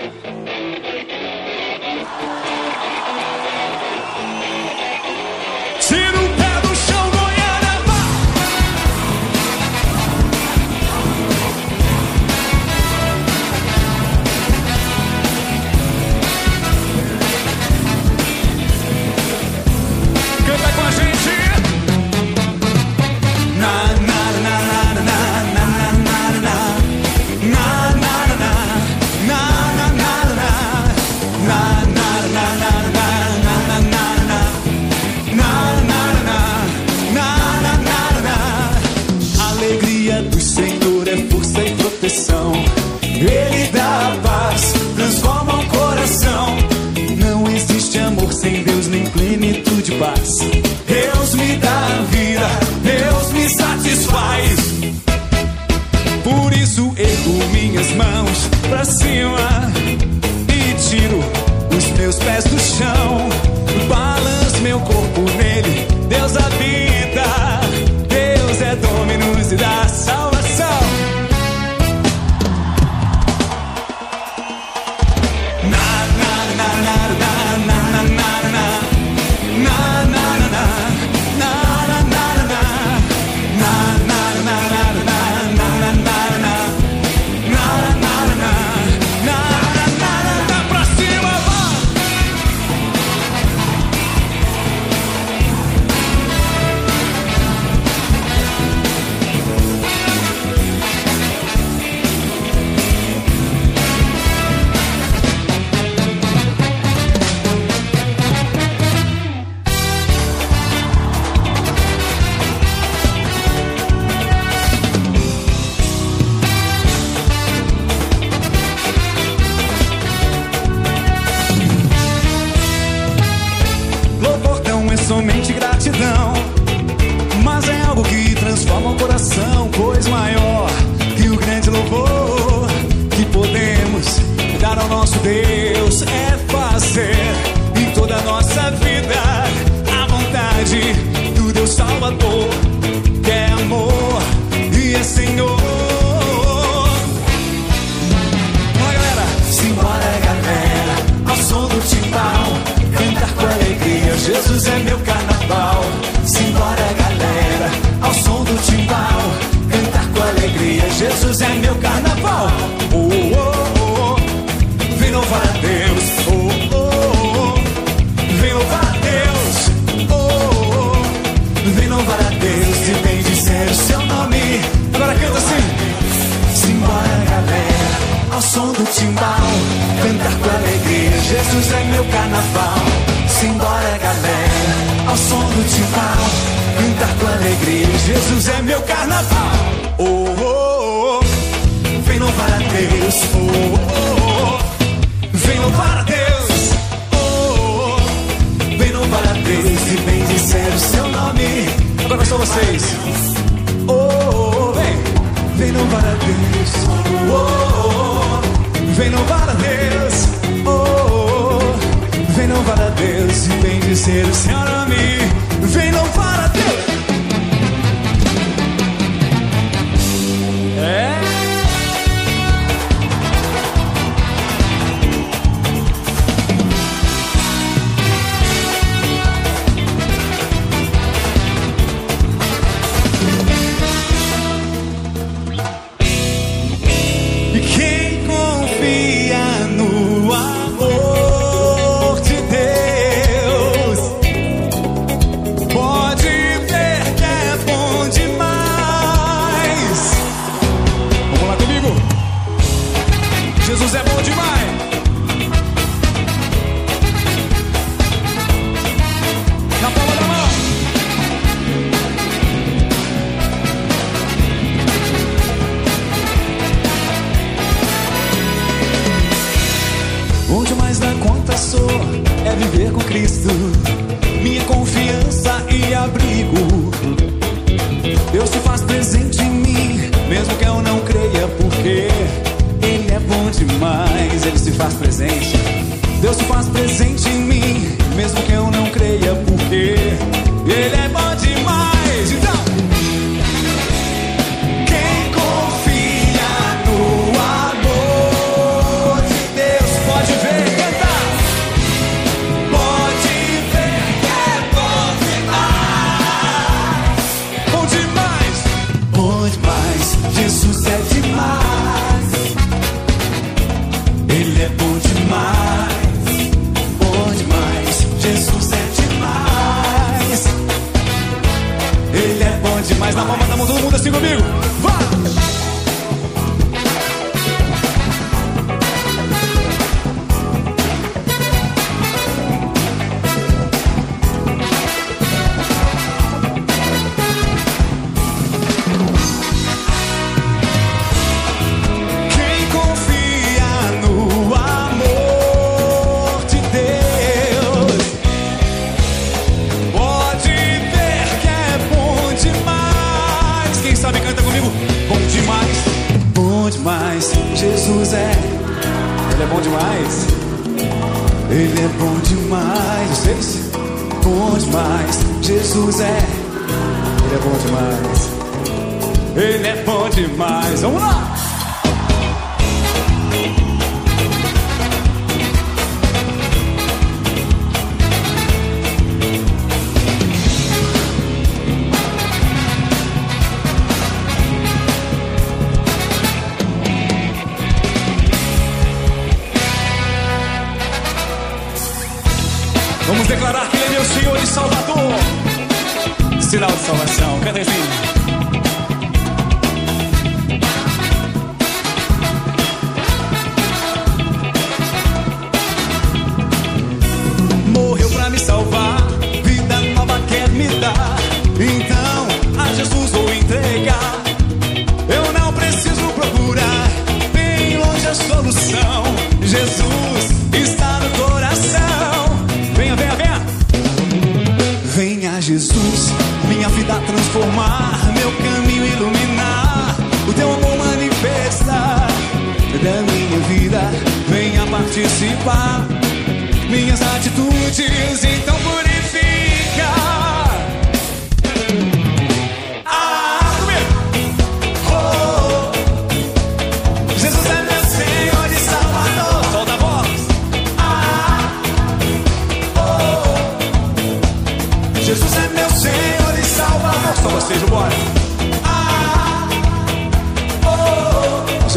Deus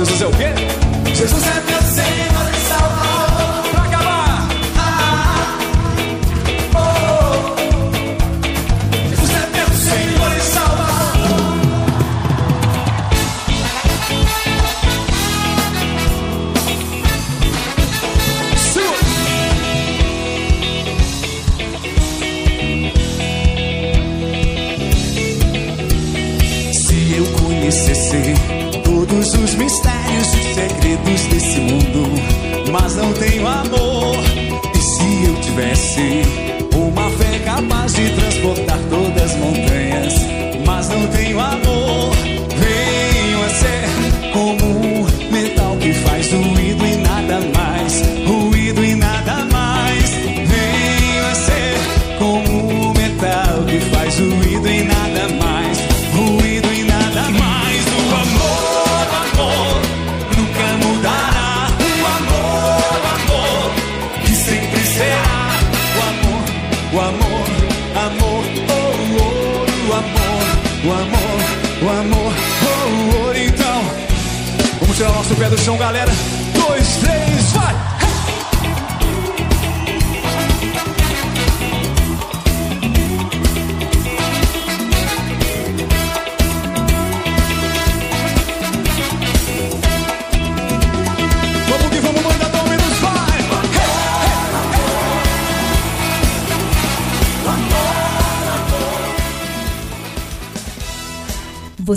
Jesus, eu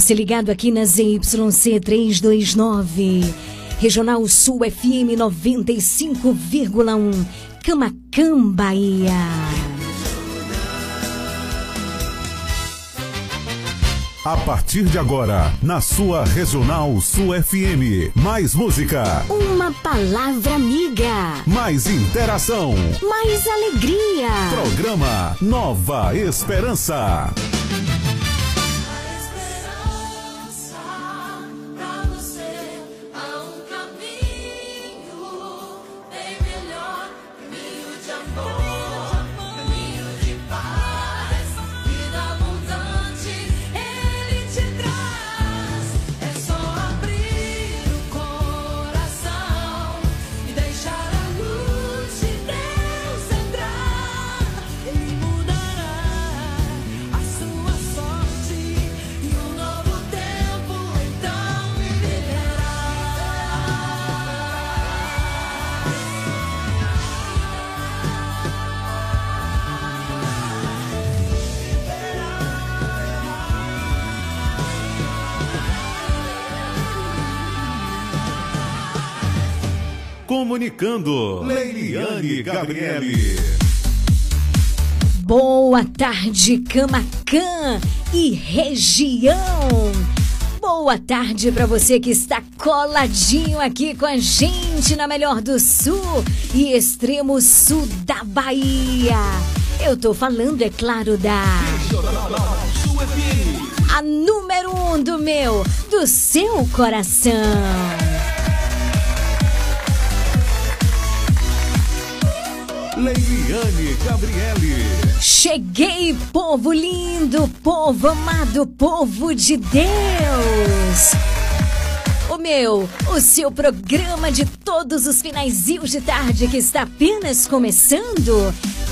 Você ligado aqui na ZYC 329, Regional Sul FM 95,1, Camacan, Bahia. A partir de agora, na sua Regional Sul FM, mais música. Uma palavra amiga. Mais interação. Mais alegria. Programa Nova Esperança. comunicando. Leiliane Gabriele. Boa tarde, Camacan e região. Boa tarde para você que está coladinho aqui com a gente na Melhor do Sul e extremo sul da Bahia. Eu tô falando, é claro, da. A número um do meu, do seu coração. Leiliane Gabriele. Cheguei, povo lindo, povo amado, povo de Deus. O meu, o seu programa de todos os finaizinhos de tarde que está apenas começando,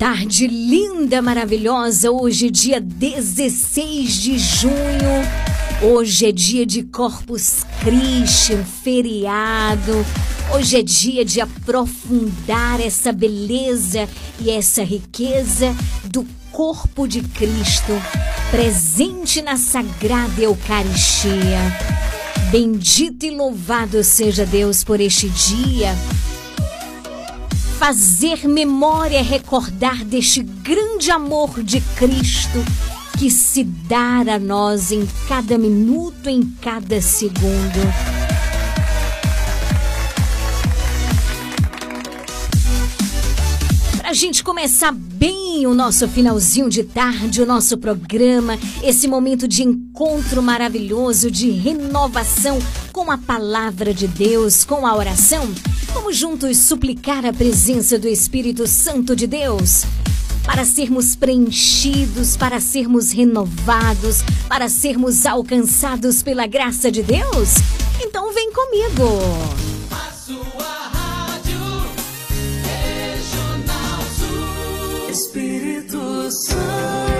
Tarde linda, maravilhosa, hoje dia 16 de junho. Hoje é dia de Corpus Christi, um feriado. Hoje é dia de aprofundar essa beleza e essa riqueza do corpo de Cristo, presente na Sagrada Eucaristia. Bendito e louvado seja Deus por este dia fazer memória, recordar deste grande amor de Cristo que se dá a nós em cada minuto, em cada segundo. Pra gente começar bem o nosso finalzinho de tarde, o nosso programa, esse momento de encontro maravilhoso, de renovação com a palavra de Deus, com a oração, vamos juntos suplicar a presença do Espírito Santo de Deus para sermos preenchidos, para sermos renovados, para sermos alcançados pela graça de Deus? Então vem comigo! Espírito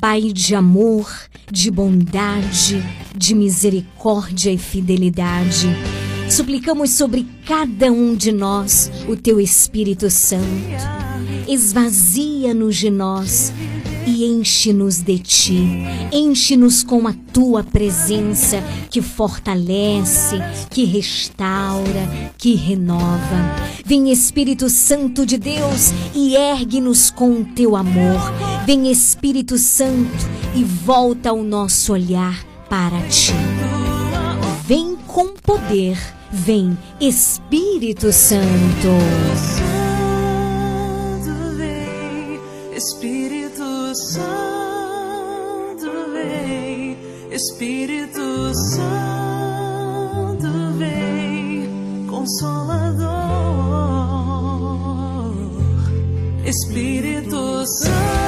Pai de amor, de bondade, de misericórdia e fidelidade. Suplicamos sobre cada um de nós o teu Espírito Santo. Esvazia-nos de nós e enche-nos de ti. Enche-nos com a tua presença que fortalece, que restaura, que renova. Vem Espírito Santo de Deus e ergue-nos com o teu amor. Vem Espírito Santo e volta o nosso olhar para ti. Vem com poder. Vem Espírito Santo. Espírito Santo vem, Espírito Santo vem, Consolador, Espírito Santo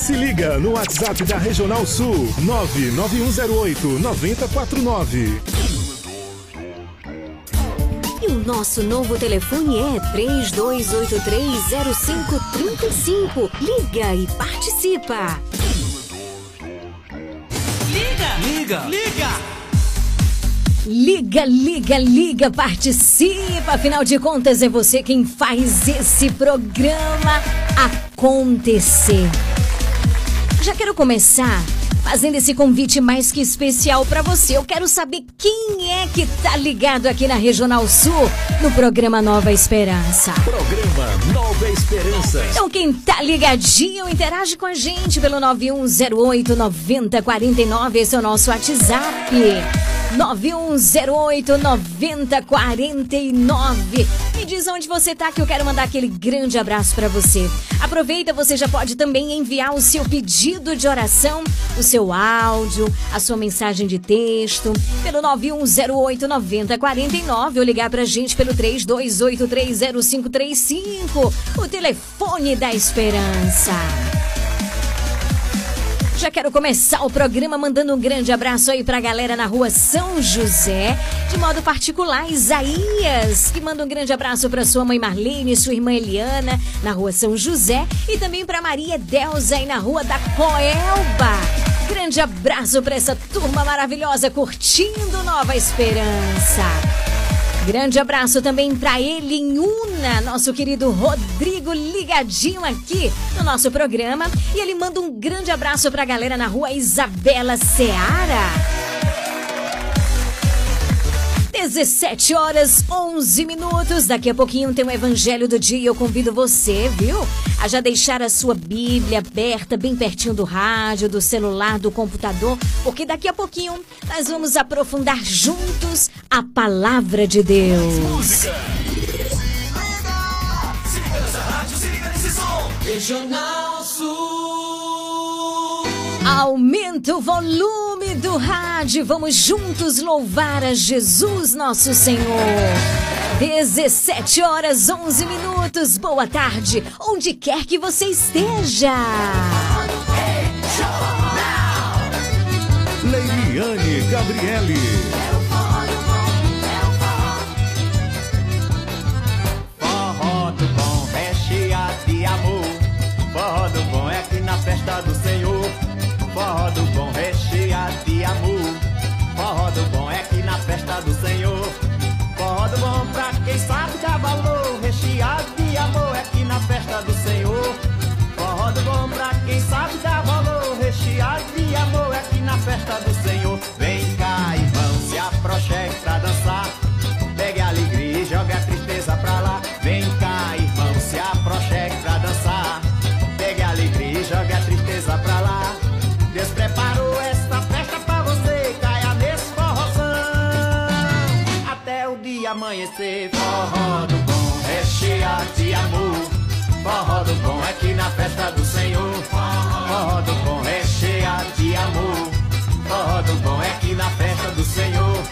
Se liga no WhatsApp da Regional Sul 99108 9049. E o nosso novo telefone é 32830535. Liga e participa. Liga, liga, liga, participa. Afinal de contas, é você quem faz esse programa acontecer. Já quero começar fazendo esse convite mais que especial para você. Eu quero saber quem é que tá ligado aqui na Regional Sul no programa Nova Esperança. Programa Nova Esperança. Então, quem tá ligadinho, interage com a gente pelo 9108 9049. Esse é o nosso WhatsApp. 9108 9049. Diz onde você tá que eu quero mandar aquele grande abraço para você. Aproveita, você já pode também enviar o seu pedido de oração, o seu áudio, a sua mensagem de texto pelo 9108 9049 ou ligar pra gente pelo 32830535, o telefone da esperança. Já quero começar o programa mandando um grande abraço aí pra galera na rua São José, de modo particular, Isaías, que manda um grande abraço pra sua mãe Marlene sua irmã Eliana, na rua São José, e também pra Maria Delza aí na rua da Coelba. Grande abraço pra essa turma maravilhosa curtindo Nova Esperança. Grande abraço também para ele em Una, nosso querido Rodrigo ligadinho aqui no nosso programa. E ele manda um grande abraço para a galera na rua Isabela Seara. 17 horas 11 minutos. Daqui a pouquinho tem o Evangelho do Dia. Eu convido você, viu? A já deixar a sua Bíblia aberta, bem pertinho do rádio, do celular, do computador, porque daqui a pouquinho nós vamos aprofundar juntos a palavra de Deus. Regional Sul. Aumenta o volume do rádio. Vamos juntos louvar a Jesus, nosso Senhor. 17 horas 11 minutos. Boa tarde, onde quer que você esteja. Leiliane Gabriele. Forró do bom, recheado de amor. Forró do bom é aqui na festa do Senhor. Forró do bom, recheado de amor. Forró do bom é aqui na festa do Senhor. Forró do bom pra quem sabe dar valor. Recheado de amor é aqui na festa do Senhor. Forró do bom pra quem sabe dar valor. Recheado de amor é aqui na festa do Senhor. Amanhecer. Forró do bom, recheado de amor. Forró do bom é aqui na festa do Senhor. Forró do bom, recheado de amor. Forró do bom é aqui na festa do Senhor.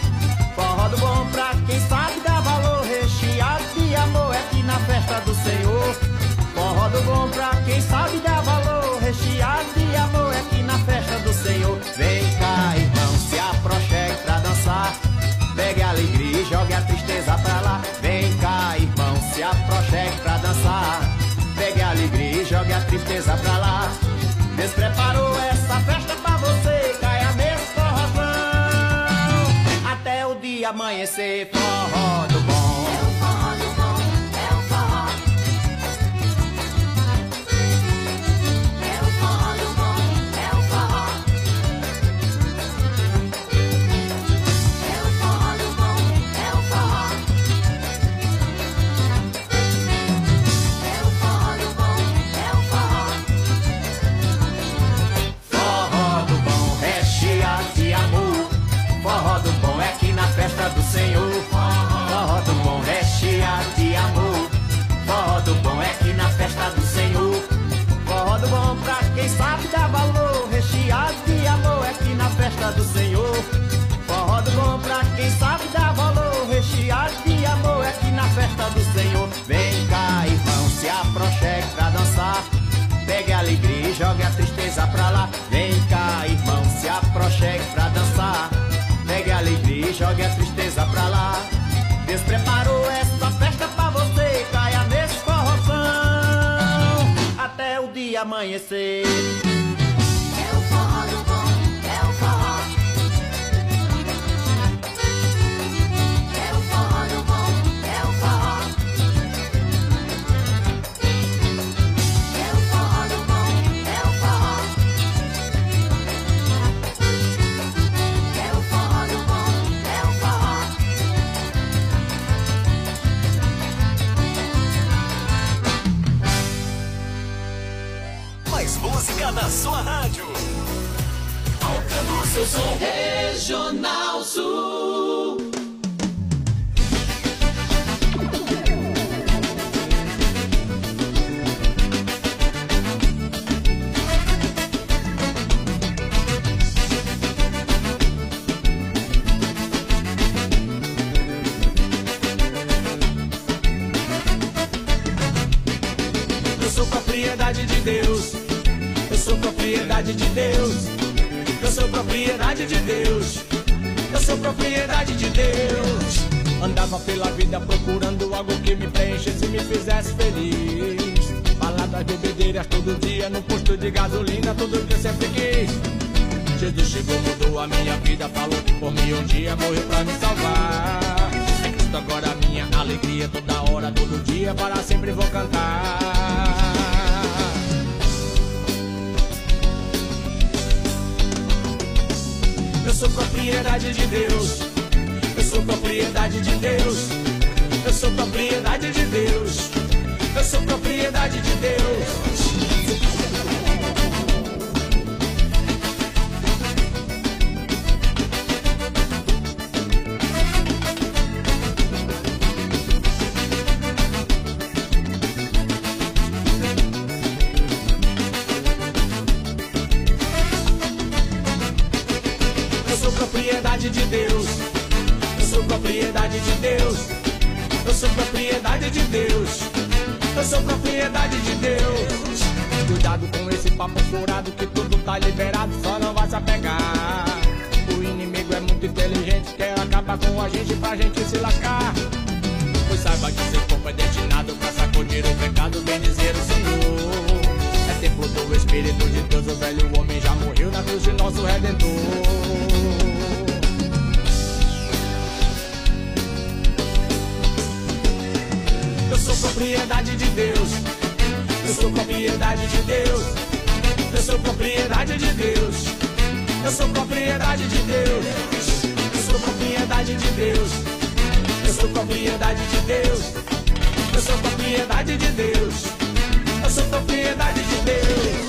Forró do bom pra quem sabe dar valor. Recheado de amor é aqui na festa do Senhor. Forró do bom pra quem sabe dar valor. Recheado de dançar. Pegue a alegria e jogue a tristeza pra lá. Deus preparou essa festa pra você. Caia nesse forrozão. Até o dia amanhecer. Forró festa do Senhor. Forró bom pra quem sabe dar valor. Recheado de amor é aqui na festa do Senhor. Forró bom pra quem sabe dar valor. Recheado de amor é aqui na festa do Senhor. Vem cá, irmão, se aproxime pra dançar. Pegue a alegria e jogue a tristeza pra lá. Vem amanhecer. Som. Regional Sul. Eu sou propriedade de Deus. Eu sou propriedade de Deus. Eu sou propriedade de Deus. Eu sou propriedade de Deus. Andava pela vida procurando algo que me preenchesse e me fizesse feliz. Baladas, bebedeiras todo dia no posto de gasolina, tudo que eu sempre quis. Jesus chegou, mudou a minha vida, falou que por mim um dia morreu pra me salvar. É Cristo agora minha alegria, toda hora, todo dia, para sempre vou cantar. Sou propriedade de Deus. Eu sou propriedade de Deus. Eu sou propriedade de Deus. Eu sou propriedade de Deus. Nosso Redentor. Eu sou propriedade de Deus. Eu sou propriedade de Deus. Eu sou propriedade de Deus. Eu sou propriedade de Deus. Eu sou propriedade de Deus. Eu sou propriedade de Deus. Eu sou propriedade de Deus. Eu sou propriedade de Deus.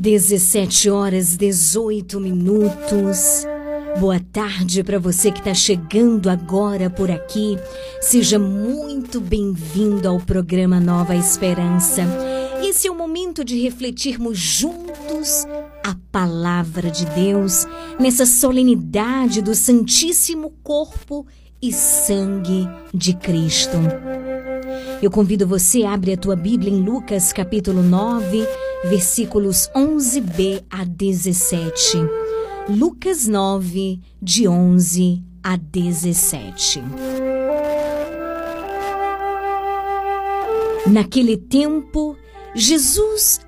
Dezessete horas 18 minutos. Boa tarde para você que está chegando agora por aqui. Seja muito bem-vindo ao programa Nova Esperança. Esse é o momento de refletirmos juntos a palavra de Deus nessa solenidade do Santíssimo Corpo e Sangue de Cristo. Eu convido você a abrir a tua Bíblia em Lucas capítulo 9, versículos 11b a 17. Lucas 9, de 11 a 17. Naquele tempo, Jesus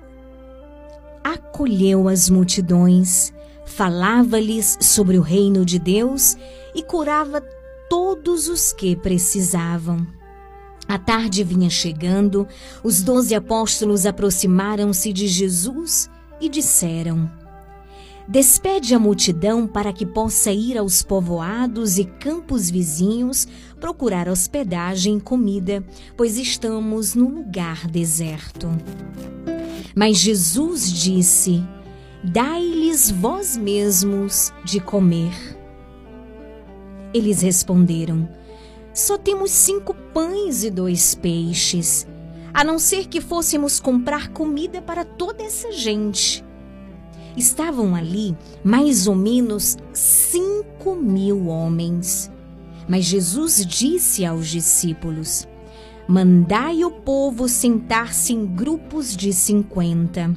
acolheu as multidões, falava-lhes sobre o reino de Deus e curava todos os que precisavam. A tarde vinha chegando, os doze apóstolos aproximaram-se de Jesus e disseram: Despede a multidão para que possa ir aos povoados e campos vizinhos procurar hospedagem e comida, pois estamos num lugar deserto. Mas Jesus disse: Dai-lhes vós mesmos de comer. Eles responderam: Só temos cinco pães e dois peixes, a não ser que fôssemos comprar comida para toda essa gente. Estavam ali mais ou menos cinco mil homens. Mas Jesus disse aos discípulos: Mandai o povo sentar-se em grupos de cinquenta.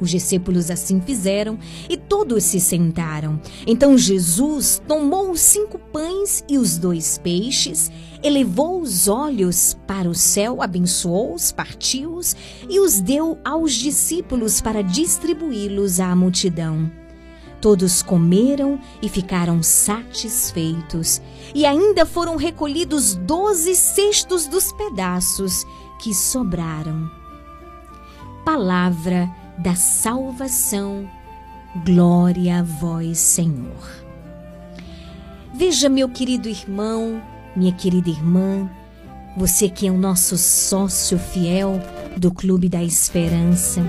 Os discípulos assim fizeram e todos se sentaram. Então Jesus tomou os cinco pães e os dois peixes, elevou os olhos para o céu, abençoou-os, partiu-os e os deu aos discípulos para distribuí-los à multidão. Todos comeram e ficaram satisfeitos, e ainda foram recolhidos doze cestos dos pedaços que sobraram. Palavra da salvação, glória a vós, Senhor. Veja, meu querido irmão, minha querida irmã, você que é o nosso sócio fiel do Clube da Esperança,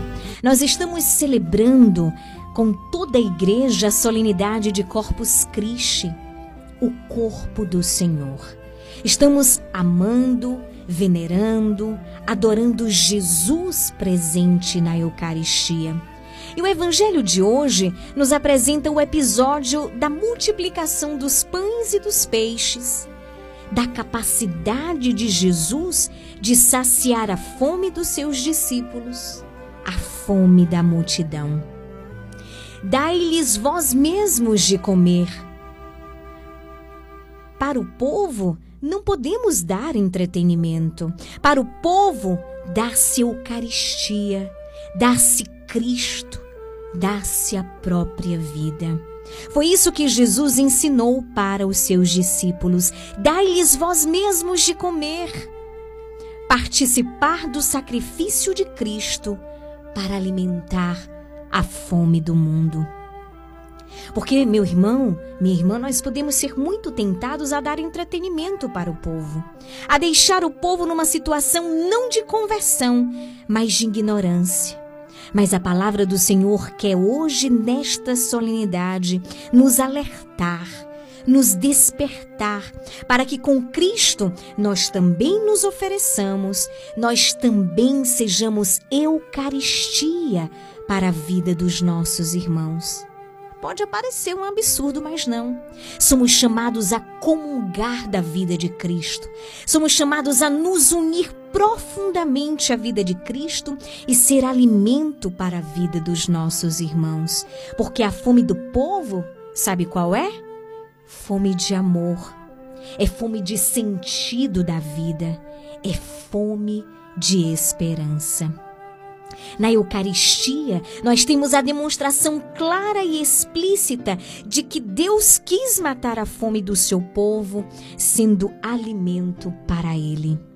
nós estamos celebrando com toda a igreja a solenidade de Corpus Christi, o corpo do Senhor. Estamos amando, venerando, adorando Jesus presente na Eucaristia. E o Evangelho de hoje nos apresenta o episódio da multiplicação dos pães e dos peixes, da capacidade de Jesus de saciar a fome dos seus discípulos, a fome da multidão. Dai-lhes vós mesmos de comer. Para o povo, não podemos dar entretenimento. Para o povo, dá-se Eucaristia, dá-se Cristo, dá-se a própria vida. Foi isso que Jesus ensinou para os seus discípulos: dai-lhes vós mesmos de comer. Participar do sacrifício de Cristo para alimentar a fome do mundo. Porque, meu irmão, minha irmã, nós podemos ser muito tentados a dar entretenimento para o povo, a deixar o povo numa situação não de conversão, mas de ignorância. Mas a palavra do Senhor quer hoje, nesta solenidade, nos alertar, nos despertar, para que com Cristo nós também nos ofereçamos, nós também sejamos Eucaristia para a vida dos nossos irmãos. Pode parecer um absurdo, mas não. Somos chamados a comungar da vida de Cristo. Somos chamados a nos unir profundamente à vida de Cristo e ser alimento para a vida dos nossos irmãos. Porque a fome do povo, sabe qual é? Fome de amor. É fome de sentido da vida. É fome de esperança. Na Eucaristia, nós temos a demonstração clara e explícita de que Deus quis matar a fome do seu povo, sendo alimento para ele.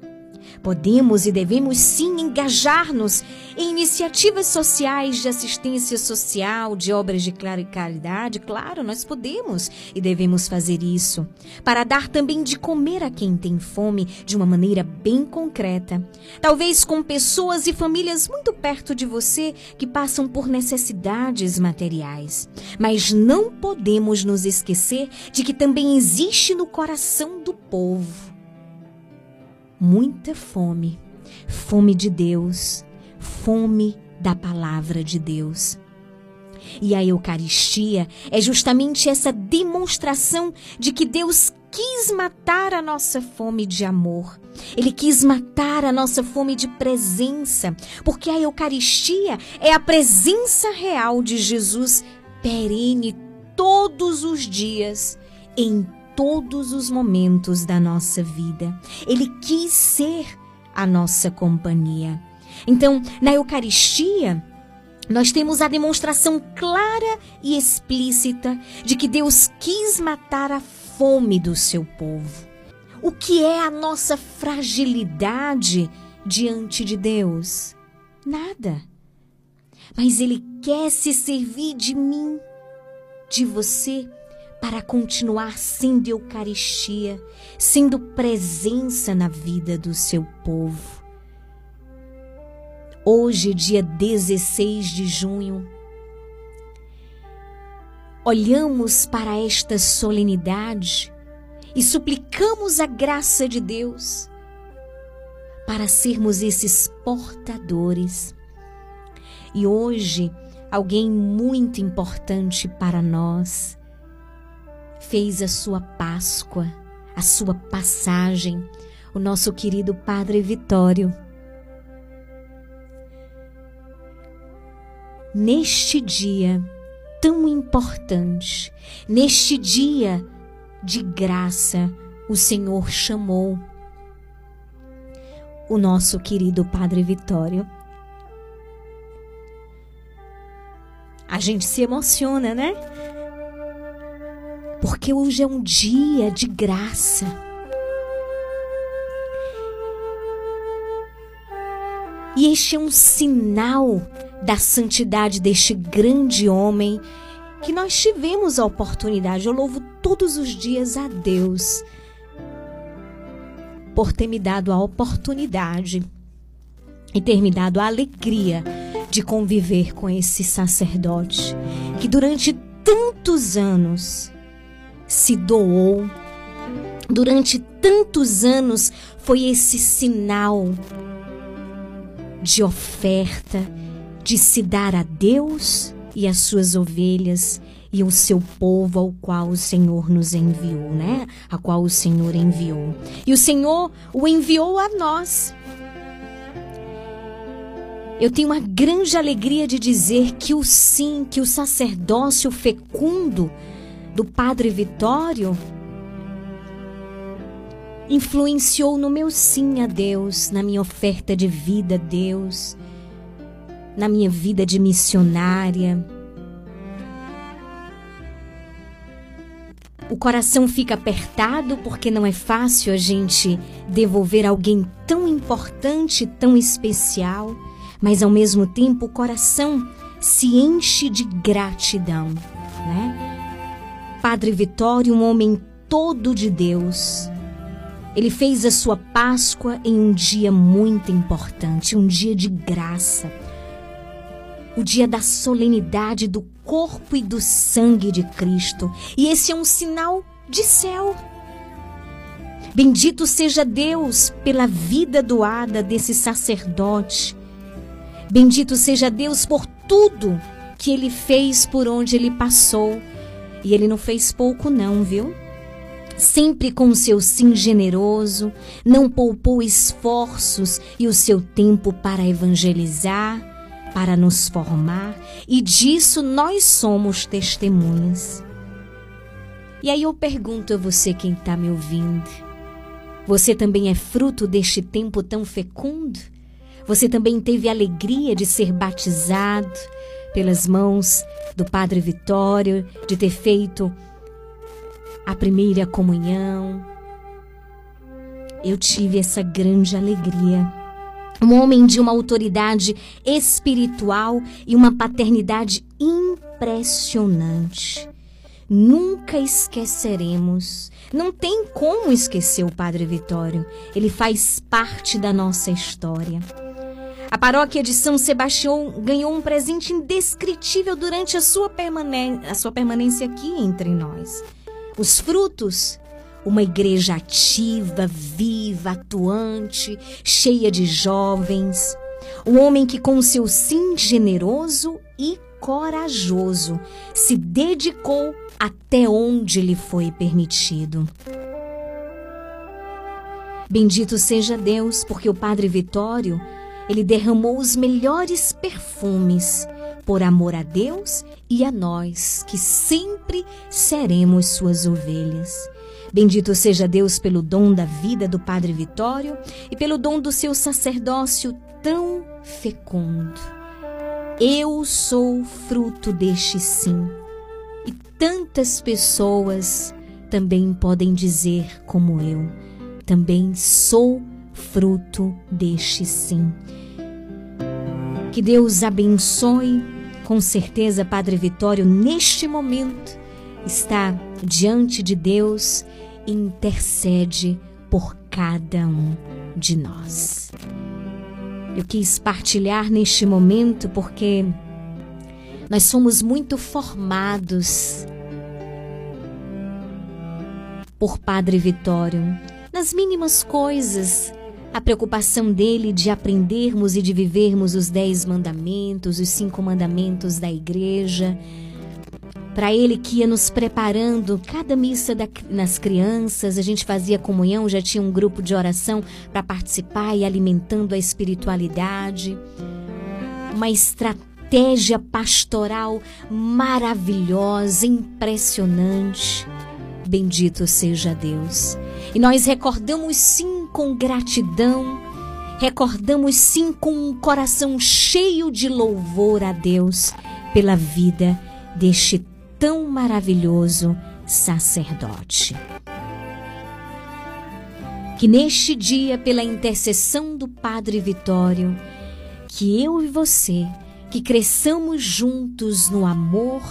Podemos e devemos sim engajar-nos em iniciativas sociais de assistência social, de obras de caridade. Claro, nós podemos e devemos fazer isso. Para dar também de comer a quem tem fome de uma maneira bem concreta. Talvez com pessoas e famílias muito perto de você que passam por necessidades materiais. Mas não podemos nos esquecer de que também existe no coração do povo muita fome, fome de Deus, fome da palavra de Deus. E a Eucaristia é justamente essa demonstração de que Deus quis matar a nossa fome de amor. Ele quis matar a nossa fome de presença, porque a Eucaristia é a presença real de Jesus perene todos os dias em todos os momentos da nossa vida. Ele quis ser a nossa companhia. Então, na Eucaristia, nós temos a demonstração clara e explícita de que Deus quis matar a fome do seu povo. O que é a nossa fragilidade diante de Deus? Nada. Mas Ele quer se servir de mim, de você, para continuar sendo Eucaristia, sendo presença na vida do seu povo. Hoje, dia 16 de junho, olhamos para esta solenidade e suplicamos a graça de Deus para sermos esses portadores. E hoje, alguém muito importante para nós fez a sua Páscoa, a sua passagem, o nosso querido Padre Vitório. Neste dia tão importante, neste dia de graça, o Senhor chamou o nosso querido Padre Vitório. A gente se emociona, né? Porque hoje é um dia de graça. E este é um sinal da santidade deste grande homem que nós tivemos a oportunidade. Eu louvo todos os dias a Deus por ter me dado a oportunidade e ter me dado a alegria de conviver com esse sacerdote que durante tantos anos se doou. Durante tantos anos foi esse sinal de oferta, de se dar a Deus e as suas ovelhas e o seu povo ao qual o Senhor nos enviou, né? A qual o Senhor enviou. E o Senhor o enviou a nós. Eu tenho uma grande alegria de dizer que o sim, que o sacerdócio fecundo do Padre Vitório influenciou no meu sim a Deus, na minha oferta de vida a Deus, na minha vida de missionária. O coração fica apertado porque não é fácil a gente devolver alguém tão importante, tão especial, mas ao mesmo tempo o coração se enche de gratidão, né? Padre Vitório, um homem todo de Deus, ele fez a sua Páscoa em um dia muito importante, um dia de graça. O dia da solenidade do corpo e do sangue de Cristo. E esse é um sinal de céu. Bendito seja Deus pela vida doada desse sacerdote. Bendito seja Deus por tudo que ele fez por onde ele passou. E ele não fez pouco, não, viu? sempre com o seu sim generoso, não poupou esforços e o seu tempo para evangelizar, para nos formar, e disso nós somos testemunhas. E aí eu pergunto a você quem está me ouvindo: você também é fruto deste tempo tão fecundo? Você também teve alegria de ser batizado pelas mãos do Padre Vitório, de ter feito a primeira comunhão. Eu tive essa grande alegria. Um homem de uma autoridade espiritual e uma paternidade impressionante. Nunca esqueceremos. Não tem como esquecer o Padre Vitório. Ele faz parte da nossa história. A paróquia de São Sebastião ganhou um presente indescritível durante a sua, a sua permanência aqui entre nós. Os frutos, uma igreja ativa, viva, atuante, cheia de jovens. Um homem que, com seu sim generoso e corajoso, se dedicou até onde lhe foi permitido. Bendito seja Deus, porque o Padre Vitório, ele derramou os melhores perfumes por amor a Deus e a nós, que sempre seremos suas ovelhas. Bendito seja Deus pelo dom da vida do Padre Vitório e pelo dom do seu sacerdócio tão fecundo. Eu sou fruto deste sim. E tantas pessoas também podem dizer, como eu, também sou fruto deste sim. Que Deus abençoe. Com certeza, Padre Vitório, neste momento, está diante de Deus e intercede por cada um de nós. Eu quis partilhar neste momento porque nós somos muito formados por Padre Vitório nas mínimas coisas a preocupação dele de aprendermos e de vivermos os dez mandamentos, os cinco mandamentos da igreja. Para ele que ia nos preparando, cada missa da, nas crianças, a gente fazia comunhão, já tinha um grupo de oração para participar e alimentando a espiritualidade. Uma estratégia pastoral maravilhosa, impressionante. Bendito seja Deus. E nós recordamos sim com gratidão, recordamos sim com um coração cheio de louvor a Deus pela vida deste tão maravilhoso sacerdote. Que neste dia, pela intercessão do Padre Vitório, que eu e você, que cresçamos juntos no amor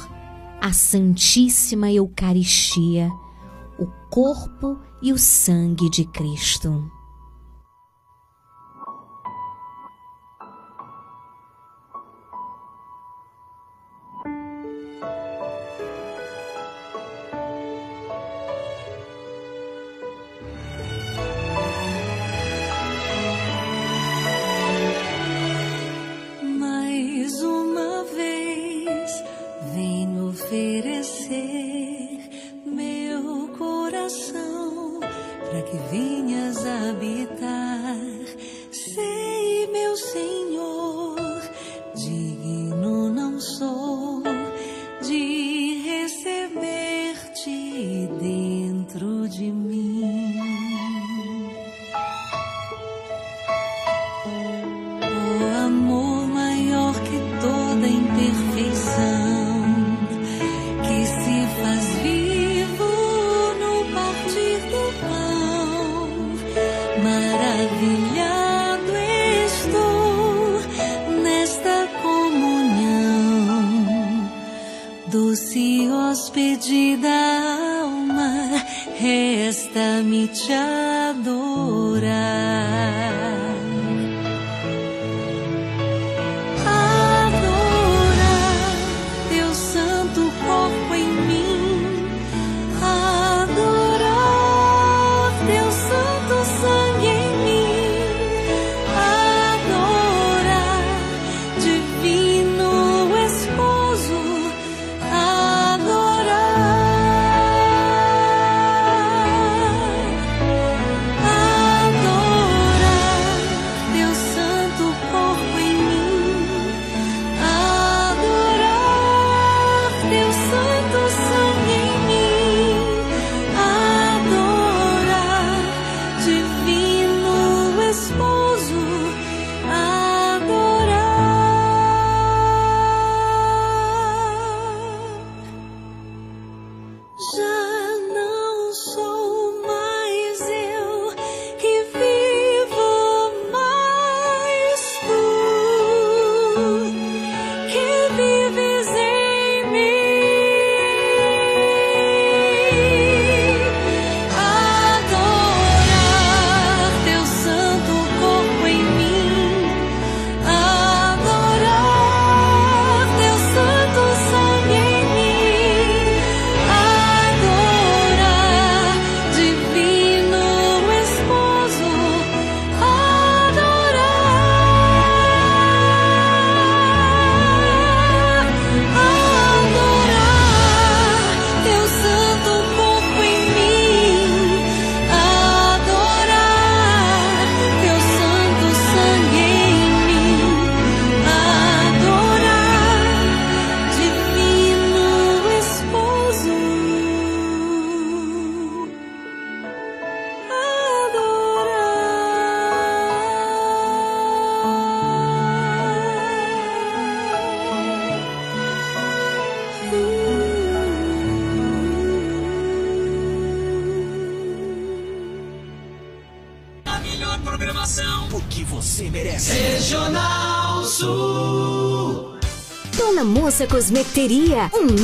à Santíssima Eucaristia, o corpo e o sangue de Cristo. Mais uma vez venho oferecer que venhas habitar. Sei, meu Senhor, digno não sou de receber-te dentro de mim. Hóspede alma, resta-me te. Adorar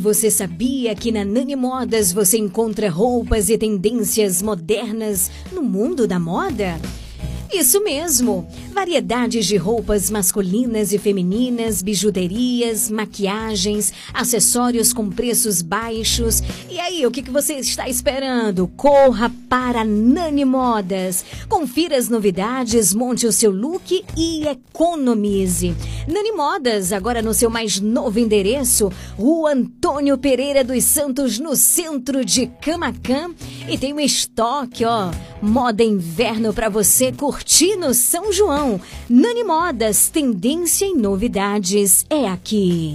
Você sabia que na Nani Modas você encontra roupas e tendências modernas no mundo da moda? Isso mesmo! Variedades de roupas masculinas e femininas, bijuterias, maquiagens, acessórios com preços baixos. E aí, o que, você está esperando? Corra para Nani Modas. Confira as novidades, monte o seu look e economize. Nani Modas, agora no seu mais novo endereço, Rua Antônio Pereira dos Santos, no centro de Camacan. E tem um estoque, ó, moda inverno para você curtir no São João. Nani Modas, tendência e novidades é aqui.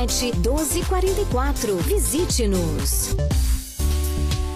1244. Visite-nos.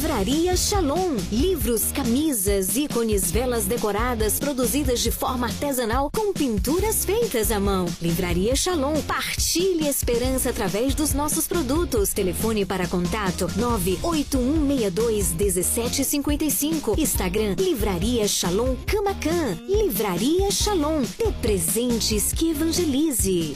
Livraria Shalom. Livros, camisas, ícones, velas decoradas produzidas de forma artesanal com pinturas feitas à mão. Livraria Shalom. Partilhe esperança através dos nossos produtos. Telefone para contato 981621755. Instagram Livraria Shalom Camacan. Livraria Shalom. Dê presentes que evangelize.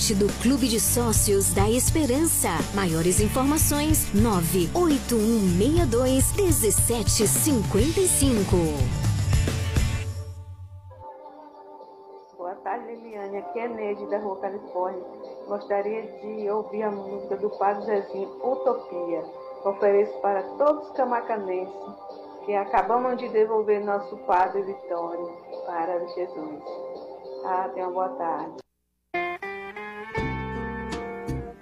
Parte do Clube de Sócios da Esperança. Maiores informações: 981621755. Boa tarde, Liliane. Aqui é Neide, da Rua Califórnia. Gostaria de ouvir a música do Padre Zezinho, Utopia. Ofereço para todos os camacanenses que acabamos de devolver nosso Padre Vitório para Jesus. Ah, tenha uma boa tarde.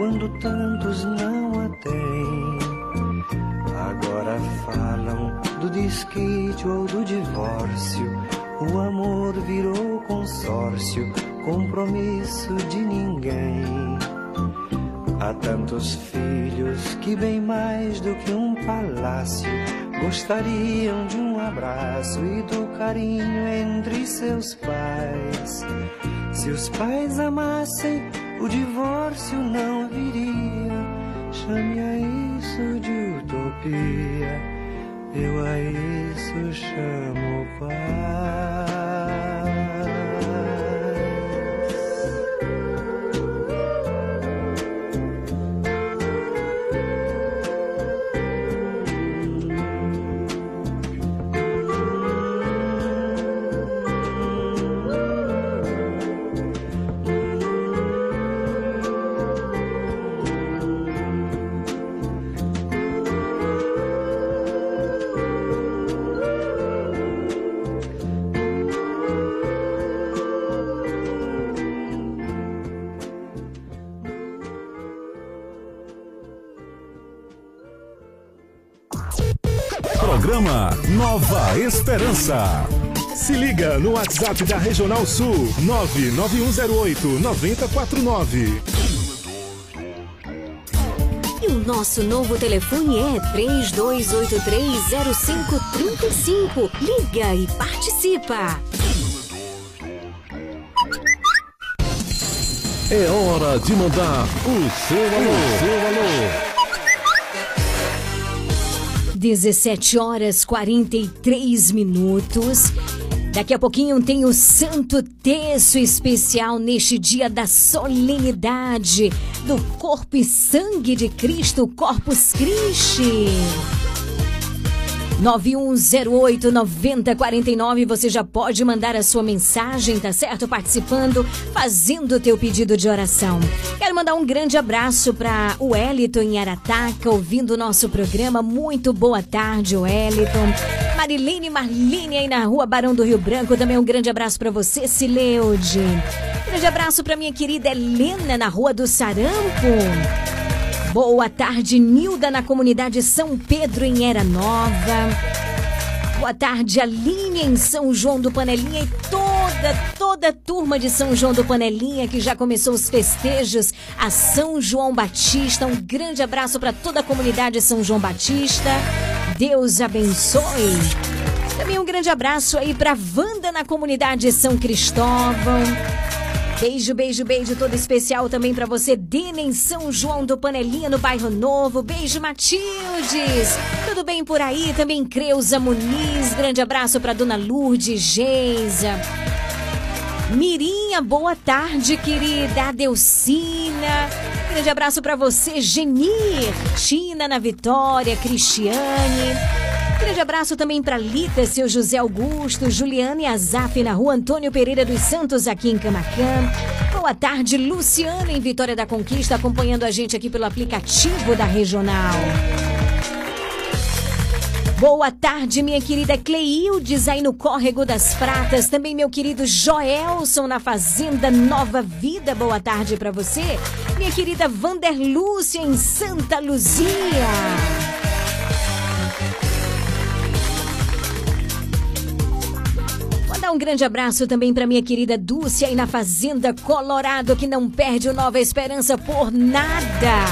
Quando tantos não a têm. Agora falam do desquite ou do divórcio. O amor virou consórcio, compromisso de ninguém. Há tantos filhos que, bem mais do que um palácio, gostariam de um abraço e do carinho entre seus pais. Se os pais amassem, o divórcio não viria. Chame a isso de utopia. Eu a isso chamo paz. Se liga no WhatsApp da Regional Sul 99108 9049. E o nosso novo telefone é 32830535. Liga e participa. É hora de mandar o seu alô. Seu alô. 17 horas 43 minutos. Daqui a pouquinho tem o Santo Terço especial neste dia da solenidade do corpo e sangue de Cristo, Corpus Christi. 9108-9049, você já pode mandar a sua mensagem, tá certo? Participando, fazendo o teu pedido de oração. Quero mandar um grande abraço para o Wellington em Arataca, ouvindo o nosso programa. Muito boa tarde, Wellington. Marilene Marline aí na rua Barão do Rio Branco, também um grande abraço para você, Sileude. Grande abraço para minha querida Helena na rua do Sarampo. Boa tarde, Nilda, na comunidade São Pedro, em Era Nova. Boa tarde, Aline, em São João do Panelinha e toda, toda a turma de São João do Panelinha que já começou os festejos a São João Batista. Um grande abraço para toda a comunidade São João Batista. Deus abençoe. Também um grande abraço aí para Wanda na comunidade São Cristóvão. Beijo, beijo, beijo todo especial também pra você, Dina, em São João do Panelinha, no Bairro Novo. Beijo, Matildes. Tudo bem por aí? Também Creuza Muniz. Grande abraço pra Dona Lourdes Geisa. Mirinha, boa tarde, querida. Adelcina. Grande abraço pra você, Genir. Tina na Vitória, Cristiane. Grande abraço também para Lita, seu José Augusto, Juliana e Azaf na rua Antônio Pereira dos Santos, aqui em Camacan. Boa tarde, Luciano, em Vitória da Conquista, acompanhando a gente aqui pelo aplicativo da Regional. Boa tarde, minha querida Cleildes, aí no Córrego das Pratas. Também meu querido Joelson na Fazenda Nova Vida. Boa tarde para você. Minha querida Vanderlúcia em Santa Luzia. Um grande abraço também para minha querida Dúcia aí na Fazenda Colorado, que não perde o Nova Esperança por nada.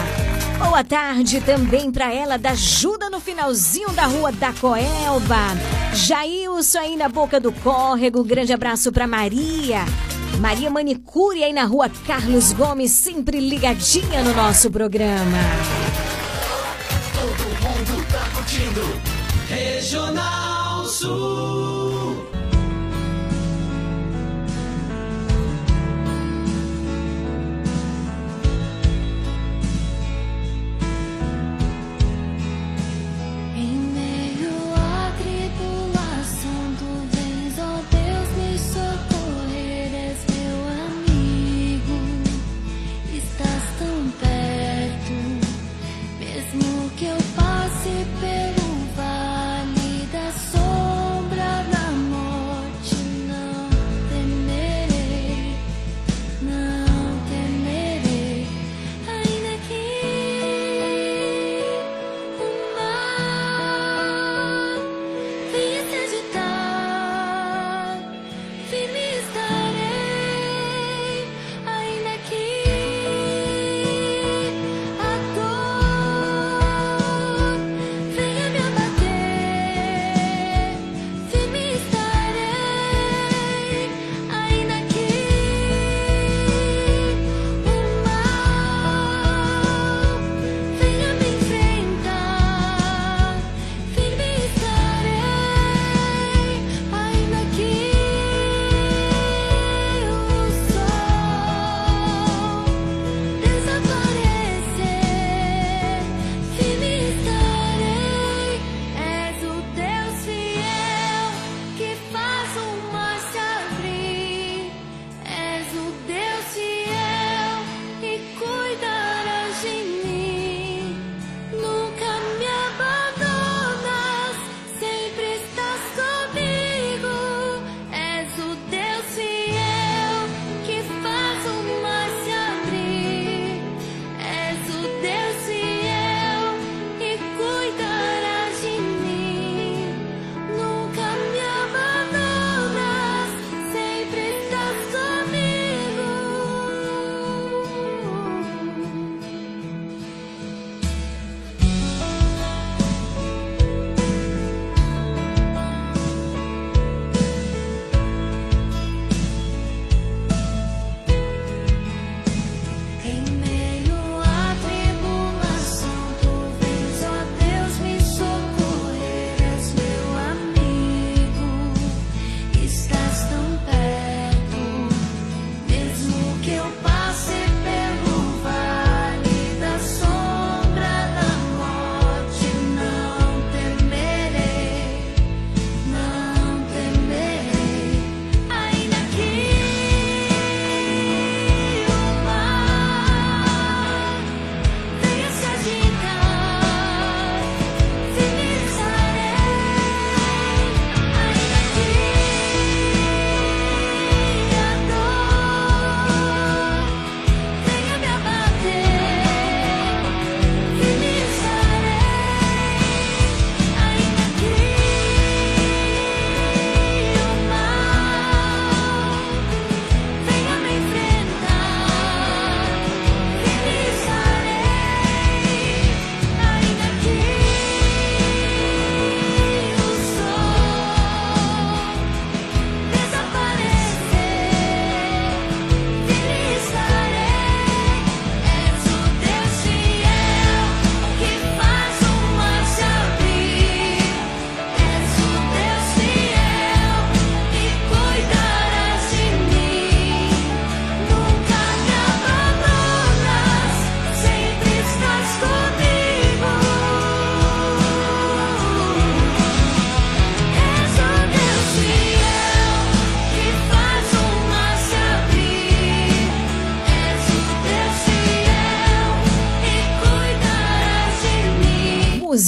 Boa tarde também para ela da Ajuda no finalzinho da rua da Coelba. Jailson aí na boca do córrego. Grande abraço para Maria. Maria Manicure aí na rua Carlos Gomes, sempre ligadinha no nosso programa. Todo mundo tá curtindo Regional Sul.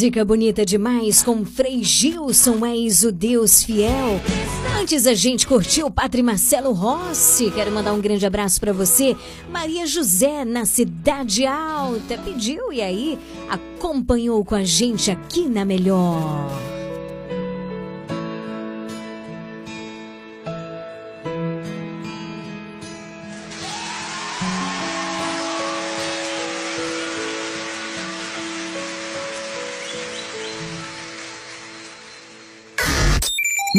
Música bonita demais com Frei Gilson, és o Deus fiel. Antes a gente curtiu o Padre Marcelo Rossi. Quero mandar um grande abraço para você. Maria José, na Cidade Alta, pediu e aí acompanhou com a gente aqui na Melhor.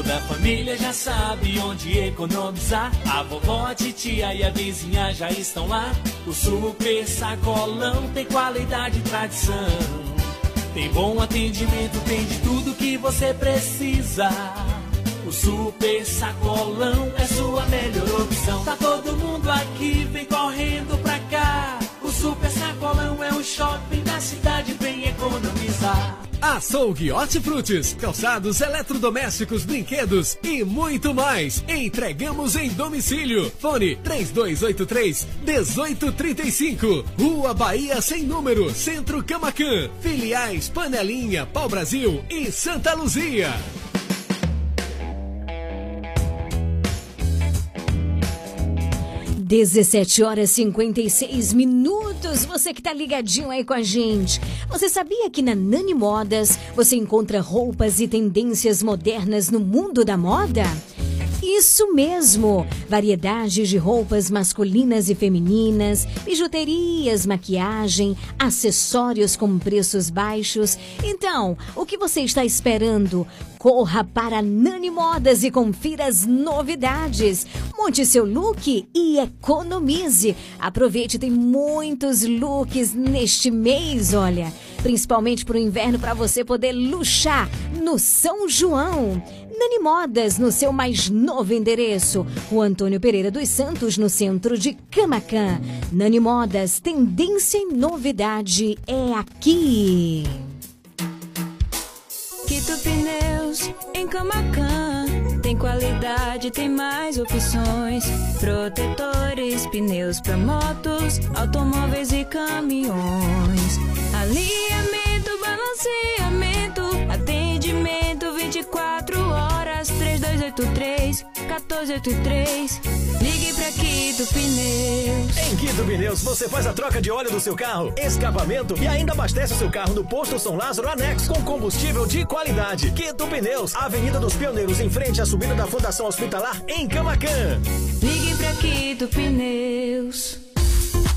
Toda a família já sabe onde economizar. A vovó, a titia e a vizinha já estão lá. O super sacolão tem qualidade e tradição. Tem bom atendimento, tem de tudo que você precisa. O super sacolão é sua melhor opção. Tá todo mundo aqui, vem correndo pra cá. O super sacolão é o shopping da cidade, vem economizar. Açougue Hortifrutis, calçados, eletrodomésticos, brinquedos e muito mais. Entregamos em domicílio. Fone 3283 1835. Rua Bahia sem número, Centro Camacan. Filiais Panelinha, Pau Brasil e Santa Luzia. Dezessete horas e 56 minutos. Você que tá ligadinho aí com a gente. Você sabia que na Nani Modas você encontra roupas e tendências modernas no mundo da moda? Isso mesmo! Variedades de roupas masculinas e femininas, bijuterias, maquiagem, acessórios com preços baixos. Então, o que você está esperando? Corra para Nani Modas e confira as novidades. Monte seu look e economize. Aproveite, tem muitos looks neste mês, olha. Principalmente para o inverno, para você poder luxar no São João. Nani Modas, no seu mais novo endereço. O Antônio Pereira dos Santos, no centro de Camacan. Nani Modas, tendência e novidade é aqui. Quito Pneus em Camacan. Tem qualidade, tem mais opções. Protetores, pneus para motos, automóveis e caminhões. Alinhamento, balanceamento, atendimento 24 horas. 3283 1483. Ligue pra Quito Pneus. Em Quito Pneus, você faz a troca de óleo do seu carro, escapamento e ainda abastece o seu carro no posto São Lázaro Anexo com combustível de qualidade. Quito Pneus, Avenida dos Pioneiros, em frente à subida da Fundação Hospitalar, em Camacan. Ligue pra Quito Pneus.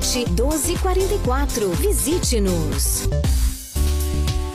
1244. Visite-nos.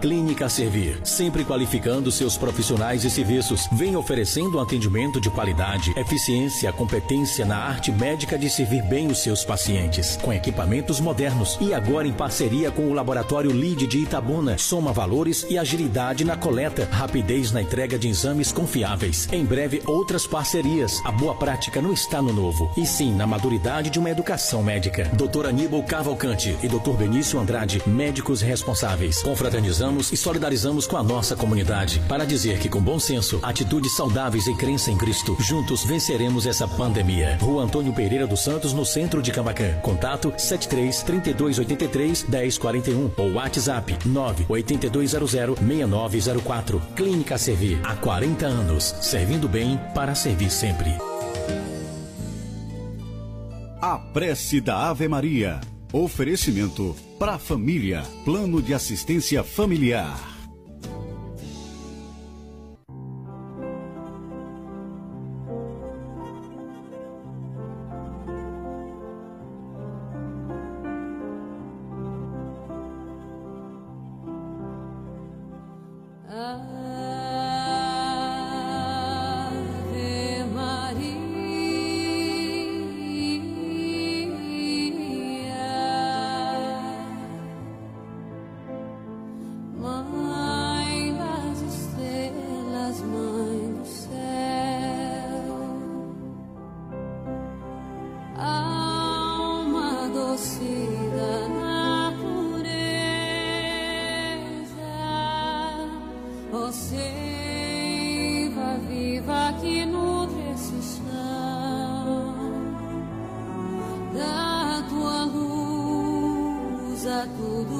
Clínica Servir, sempre qualificando seus profissionais e serviços, vem oferecendo um atendimento de qualidade, eficiência, competência na arte médica de servir bem os seus pacientes, com equipamentos modernos e agora em parceria com o Laboratório LID de Itabuna, soma valores e agilidade na coleta, rapidez na entrega de exames confiáveis. Em breve, outras parcerias. A boa prática não está no novo, e sim na maturidade de uma educação médica. Dr. Aníbal Cavalcante e Dr. Benício Andrade, médicos responsáveis. E solidarizamos com a nossa comunidade para dizer que, com bom senso, atitudes saudáveis e crença em Cristo, juntos venceremos essa pandemia. Rua Antônio Pereira dos Santos, no centro de Camacan. Contato 73 3283 1041 ou WhatsApp 98200 6904. Clínica Servir. Há 40 anos. Servindo bem para servir sempre. A prece da Ave Maria. Oferecimento para família. Plano de assistência familiar. Tudo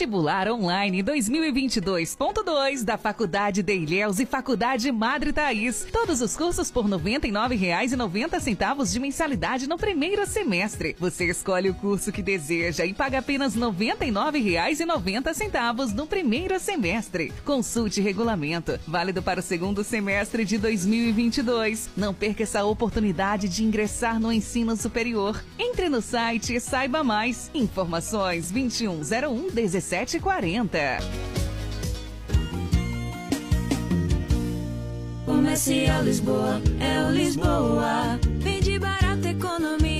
Vestibular Online 2022.2 da Faculdade de Ilhéus e Faculdade Madre Thaís. Todos os cursos por R$ 99,90 de mensalidade no primeiro semestre. Você escolhe o curso que deseja e paga apenas R$ 99,90 no primeiro semestre. Consulte regulamento. Válido para o segundo semestre de 2022. Não perca essa oportunidade de ingressar no ensino superior. Entre no site e saiba mais. Informações 2101 1740. Comercial Lisboa, é o Lisboa. Vende barato, economia.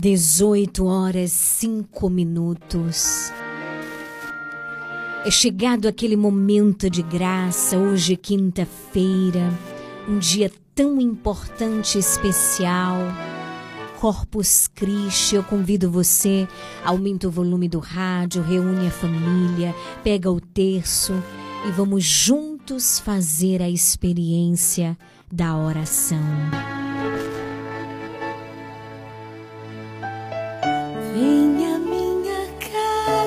Dezoito horas cinco minutos. É chegado aquele momento de graça, hoje quinta-feira, um dia tão importante e especial. Corpus Christi, eu convido você, aumenta o volume do rádio, reúne a família, pega o terço e vamos juntos fazer a experiência da oração.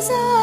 Casa,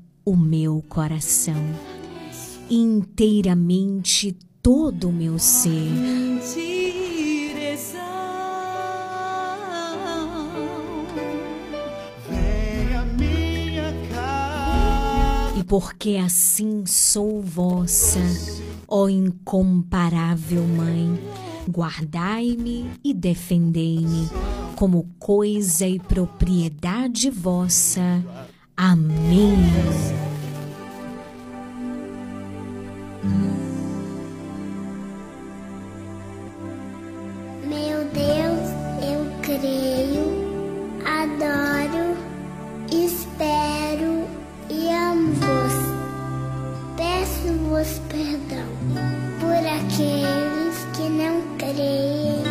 o meu coração, inteiramente todo o meu ser. E porque assim sou vossa, ó incomparável Mãe, guardai-me e defendei-me como coisa e propriedade vossa. Amém. Meu Deus, eu creio, adoro, espero e amo-vos. Peço-vos perdão por aqueles que não creem,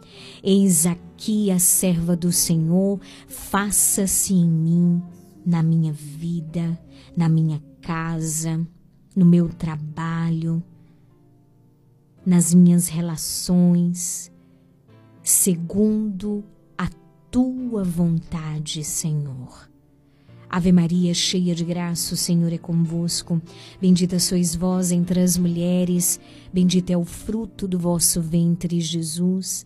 Eis aqui a serva do Senhor, faça-se em mim, na minha vida, na minha casa, no meu trabalho, nas minhas relações, segundo a tua vontade, Senhor. Ave Maria, cheia de graça, o Senhor é convosco. Bendita sois vós entre as mulheres, bendito é o fruto do vosso ventre, Jesus.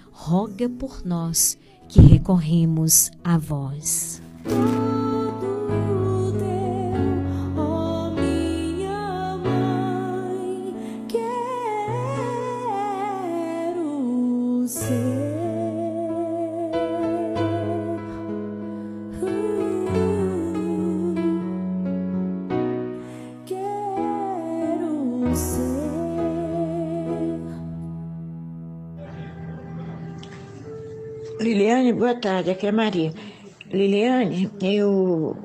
roga por nós que recorremos a vós. Tarde, aqui é Maria. Liliane, eu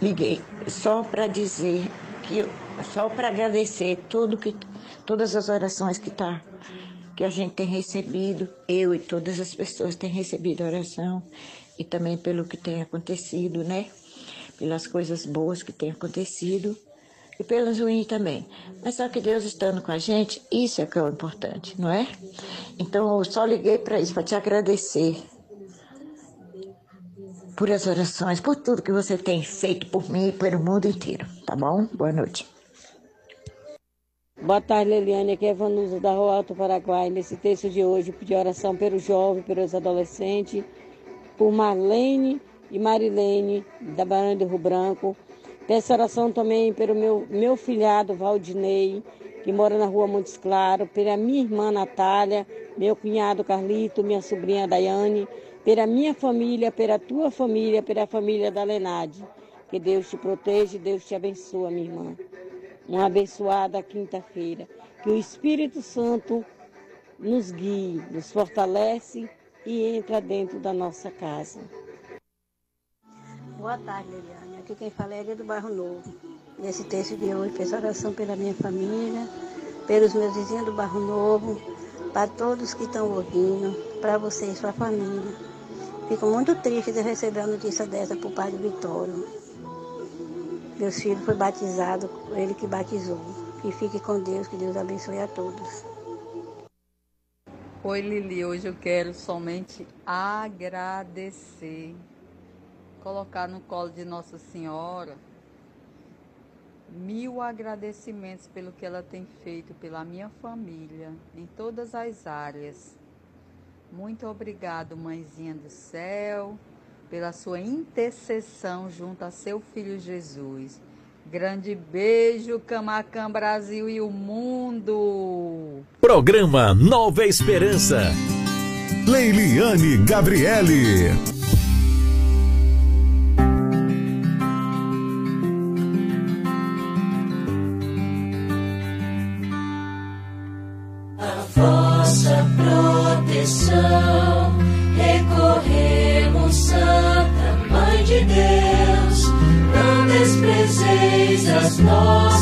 liguei só para dizer que eu- só para agradecer tudo que todas as orações que tá que a gente tem recebido, eu e todas as pessoas têm recebido oração e também pelo que tem acontecido, né? Pelas coisas boas que têm acontecido e pelas ruins também. Mas só que Deus estando com a gente, isso é que é o importante, não é? Então eu só liguei para isso, para te agradecer por as orações, por tudo que você tem feito por mim e pelo mundo inteiro, tá bom? Boa noite. Boa tarde, Leliane. Aqui é Vanusa da Rua Alto Paraguai. Nesse texto de hoje, pedi oração pelo jovem, pelos adolescentes, por Marlene e Marilene, da Barão do Rio Branco. Peço oração também pelo meu, meu filhado Valdinei, que mora na rua Montes Claros, pela minha irmã Natália, meu cunhado Carlito, minha sobrinha Daiane, pela minha família, pela tua família, pela família da Lenade. Que Deus te proteja e Deus te abençoe, minha irmã uma abençoada quinta-feira. Que o Espírito Santo nos guie, nos fortalece e entra dentro da nossa casa. Boa tarde, Liliane. Aqui quem fala é do Bairro Novo. Nesse texto de hoje, peço oração pela minha família, pelos meus vizinhos do Bairro Novo, para todos que estão ouvindo, para você e sua família. Fico muito triste de receber a notícia dessa por do Vitório. Meu filho foi batizado, ele que batizou. Que fique com Deus, que Deus abençoe a todos. Oi, Lili. Hoje eu quero somente agradecer, colocar no colo de Nossa Senhora mil agradecimentos pelo que ela tem feito pela minha família, em todas as áreas. Muito obrigado, Mãezinha do Céu. pela sua intercessão junto a seu filho Jesus. Grande beijo, Camacan Brasil e o mundo. Programa Nova Esperança. Leiliane Gabriele. Recorremos, Santa Mãe de Deus. Não desprezeis as nossas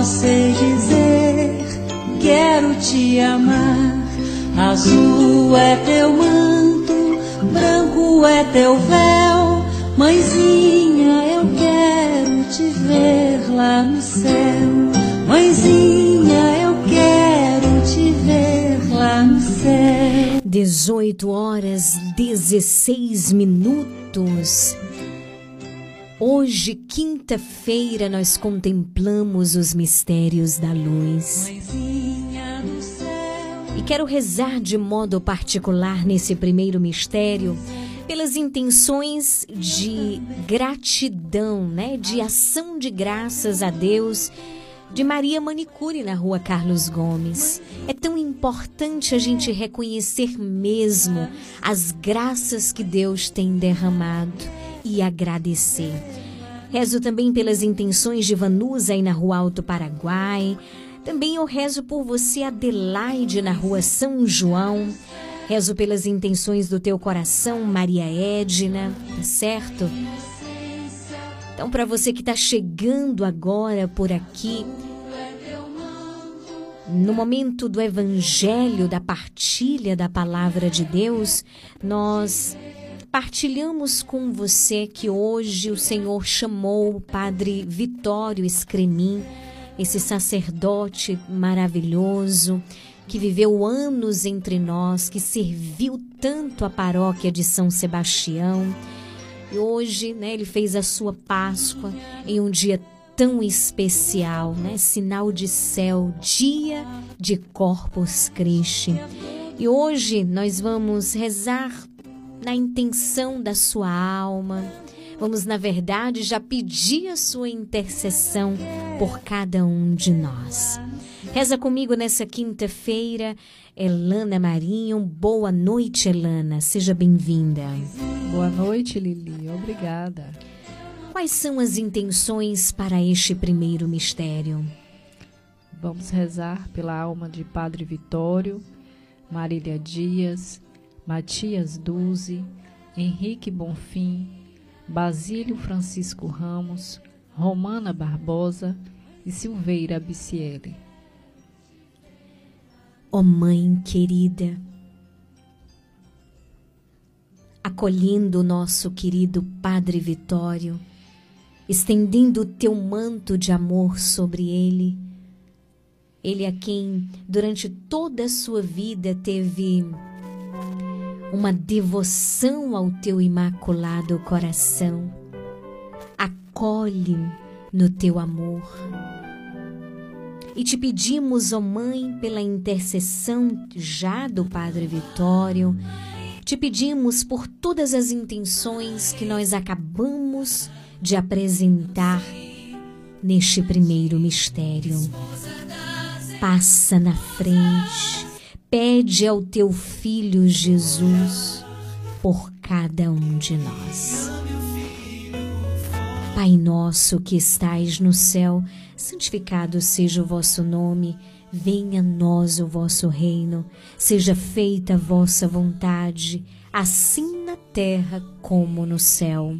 só sei dizer: quero te amar. Azul é teu manto, branco é teu véu. Mãezinha, eu quero te ver lá no céu. Mãezinha, eu quero te ver lá no céu. 18 horas 16 minutos. Hoje, quinta-feira, nós contemplamos os mistérios da luz. E quero rezar de modo particular nesse primeiro mistério pelas intenções de gratidão, né, de ação de graças a Deus de Maria Manicure na rua Carlos Gomes. É tão importante a gente reconhecer mesmo as graças que Deus tem derramado e agradecer. Rezo também pelas intenções de Vanusa aí na rua Alto Paraguai. Também eu rezo por você, Adelaide, na rua São João. Rezo pelas intenções do teu coração, Maria Edna, tá certo? Então, para você que está chegando agora por aqui, no momento do evangelho, da partilha da palavra de Deus, nós partilhamos com você que hoje o Senhor chamou o Padre Vitório Escremin, esse sacerdote maravilhoso que viveu anos entre nós, que serviu tanto a paróquia de São Sebastião. E hoje, né, ele fez a sua Páscoa em um dia tão especial, né? Sinal de céu, dia de Corpus Christi. E hoje nós vamos rezar na intenção da sua alma. Vamos, na verdade, já pedir a sua intercessão por cada um de nós. Reza comigo nessa quinta-feira, Elana Marinho. Boa noite, Elana. Seja bem-vinda. Boa noite, Lili. Obrigada. Quais são as intenções para este primeiro mistério? Vamos rezar pela alma de Padre Vitório, Marília Dias, Matias Duze, Henrique Bonfim, Basílio Francisco Ramos, Romana Barbosa e Silveira Biciele. Ó oh, Mãe querida, acolhendo o nosso querido Padre Vitório, estendendo o teu manto de amor sobre ele, ele a quem durante toda a sua vida teve uma devoção ao teu imaculado coração. Acolhe no teu amor. E te pedimos, ó oh Mãe, pela intercessão já do Padre Vitório, te pedimos por todas as intenções que nós acabamos de apresentar neste primeiro mistério. Passa na frente, pede ao teu filho Jesus por cada um de nós. Pai nosso que estais no céu, santificado seja o vosso nome. Venha a nós o vosso reino. Seja feita a vossa vontade, assim na terra como no céu.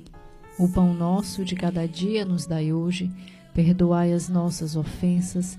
O pão nosso de cada dia nos dai hoje. Perdoai as nossas ofensas,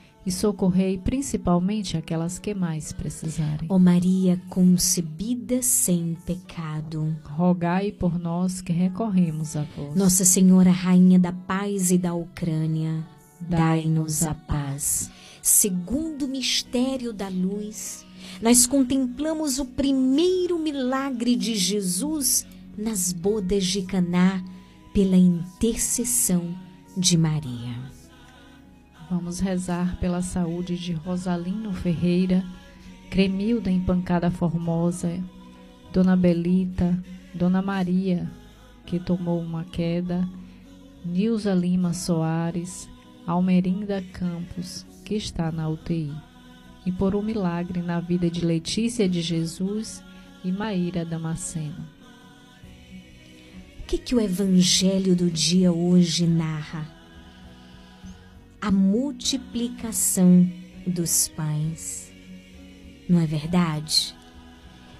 e socorrei principalmente aquelas que mais precisarem. Ó Maria concebida sem pecado, rogai por nós que recorremos a vós. Nossa Senhora, Rainha da Paz e da Ucrânia, dai-nos a paz. Segundo o mistério da luz, nós contemplamos o primeiro milagre de Jesus nas bodas de Caná pela intercessão de Maria. Vamos rezar pela saúde de Rosalino Ferreira, Cremilda Empancada Formosa, Dona Belita, Dona Maria, que tomou uma queda, Nilza Lima Soares, Almerinda Campos, que está na UTI. E por um milagre na vida de Letícia de Jesus e Maíra Damasceno. O que, que o Evangelho do dia hoje narra? A multiplicação dos pães. Não é verdade?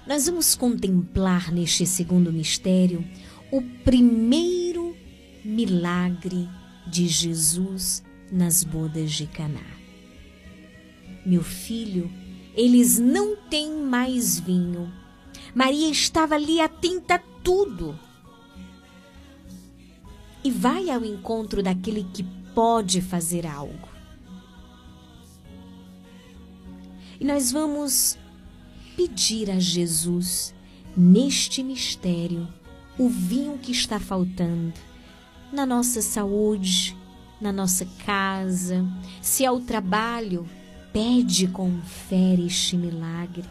nós vamos contemplar neste segundo mistério o primeiro milagre de Jesus nas bodas de Caná. Meu filho, eles não têm mais vinho. Maria estava ali atenta a tudo. E vai ao encontro daquele que pode fazer algo. E nós vamos pedir a Jesus, neste mistério, o vinho que está faltando na nossa saúde, na nossa casa, se é o trabalho, pede fé este milagre.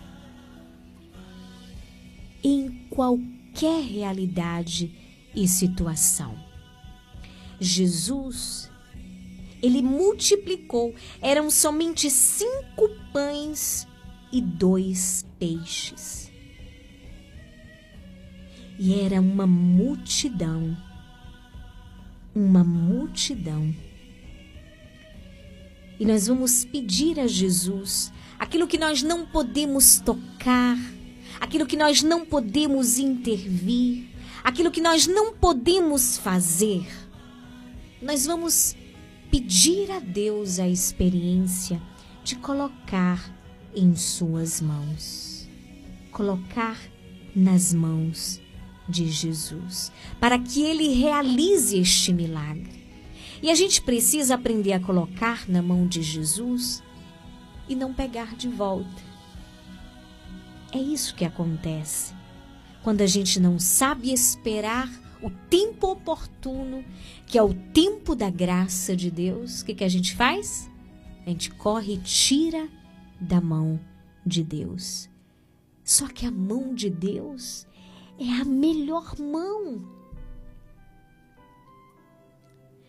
Em qualquer realidade e situação. Jesus, ele multiplicou, eram somente cinco pães e dois peixes. E era uma multidão, uma multidão. E nós vamos pedir a Jesus aquilo que nós não podemos tocar, aquilo que nós não podemos intervir, aquilo que nós não podemos fazer. Nós vamos pedir a Deus a experiência de colocar em Suas mãos. Colocar nas mãos de Jesus, para que Ele realize este milagre. E a gente precisa aprender a colocar na mão de Jesus e não pegar de volta. É isso que acontece quando a gente não sabe esperar o tempo oportuno, que é o tempo da graça de Deus. O que, que a gente faz? A gente corre e tira da mão de Deus. Só que a mão de Deus é a melhor mão.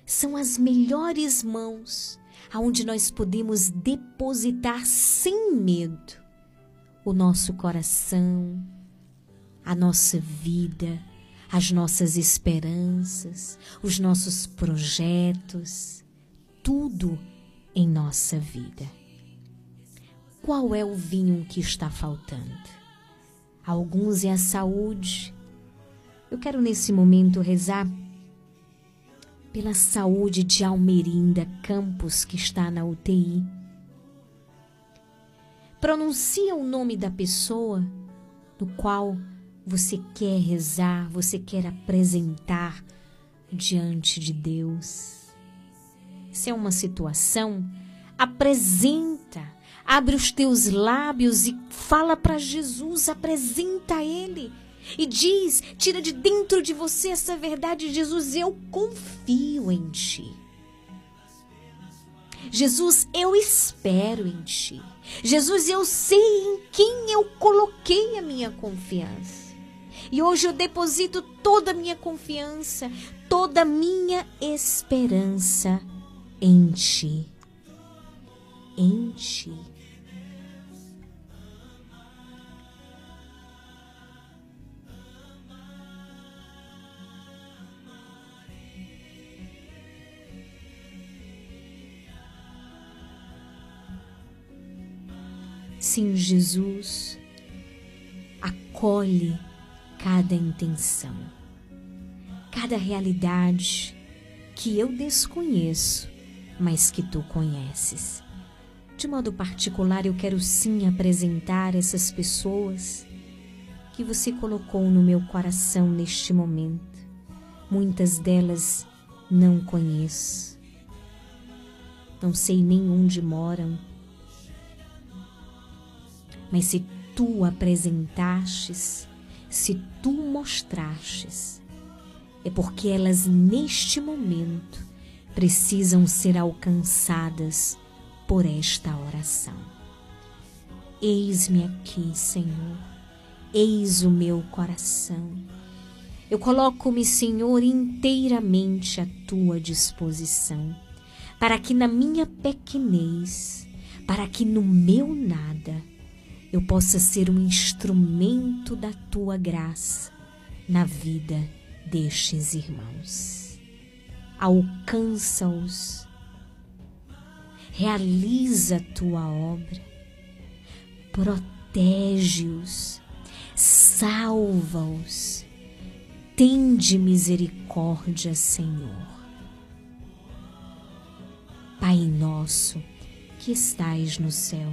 São as melhores mãos aonde nós podemos depositar sem medo o nosso coração, a nossa vida, as nossas esperanças, os nossos projetos, tudo em nossa vida. Qual é o vinho que está faltando? Alguns é a saúde. Eu quero nesse momento rezar pela saúde de Almerinda Campos, que está na UTI. Pronuncia o nome da pessoa no qual você quer rezar, você quer apresentar diante de Deus. Se é uma situação, apresenta, abre os teus lábios e fala para Jesus, apresenta a Ele. E diz, tira de dentro de você essa verdade, Jesus, eu confio em Ti. Jesus, eu espero em Ti. Jesus, eu sei em quem eu coloquei a minha confiança. E hoje eu deposito toda a minha confiança, toda a minha esperança em Ti. Em Ti. Sim, Jesus acolhe cada intenção, cada realidade que eu desconheço, mas que tu conheces. De modo particular, eu quero sim apresentar essas pessoas que você colocou no meu coração neste momento. Muitas delas não conheço. Não sei nem onde moram. Mas se tu apresentastes, se tu mostrastes, é porque elas neste momento precisam ser alcançadas por esta oração. Eis-me aqui, Senhor, eis o meu coração. Eu coloco-me, Senhor, inteiramente à tua disposição, para que na minha pequenez, para que no meu nada, eu possa ser um instrumento da tua graça na vida destes irmãos. Alcança-os, realiza a tua obra, protege-os, salva-os. Tende misericórdia, Senhor. Pai nosso, que estais no céu,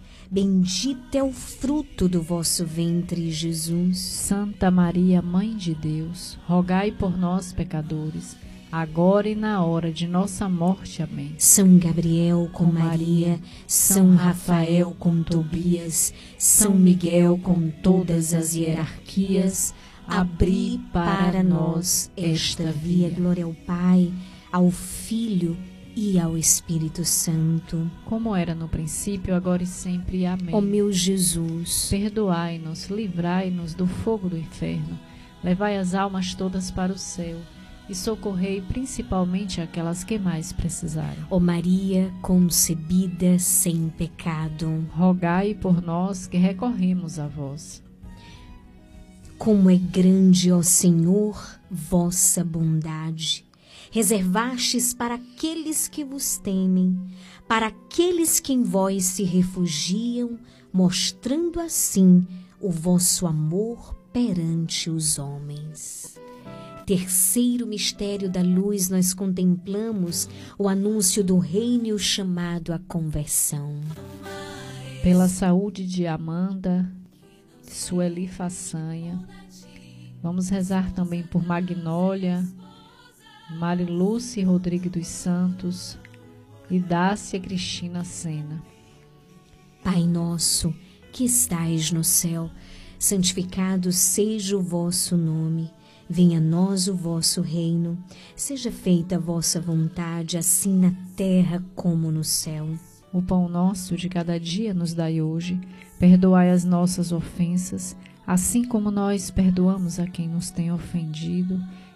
Bendito é o fruto do vosso ventre, Jesus. Santa Maria, Mãe de Deus, rogai por nós, pecadores, agora e na hora de nossa morte. Amém. São Gabriel com Maria, São Rafael com Tobias, São Miguel com todas as hierarquias, abri para nós esta via. Glória ao Pai, ao Filho e ao Espírito Santo. Como era no princípio, agora e sempre. Amém. Ó meu Jesus, Perdoai-nos, livrai-nos do fogo do inferno, levai as almas todas para o céu e socorrei principalmente aquelas que mais precisarem. ó Maria concebida sem pecado, Rogai por nós que recorremos a vós. como é grande, ó Senhor, vossa bondade. Reservastes para aqueles que vos temem, para aqueles que em vós se refugiam, mostrando assim o vosso amor perante os homens. Terceiro mistério da luz, nós contemplamos o anúncio do reino chamado à conversão. Pela saúde de Amanda, Sueli Façanha, Vamos rezar também por Magnólia, Marilúcia Rodrigues dos Santos e Dácia Cristina Sena. Pai nosso, que estais no céu, santificado seja o vosso nome. Venha a nós o vosso reino. Seja feita a vossa vontade, assim na terra como no céu. O pão nosso de cada dia nos dai hoje. Perdoai as nossas ofensas, assim como nós perdoamos a quem nos tem ofendido.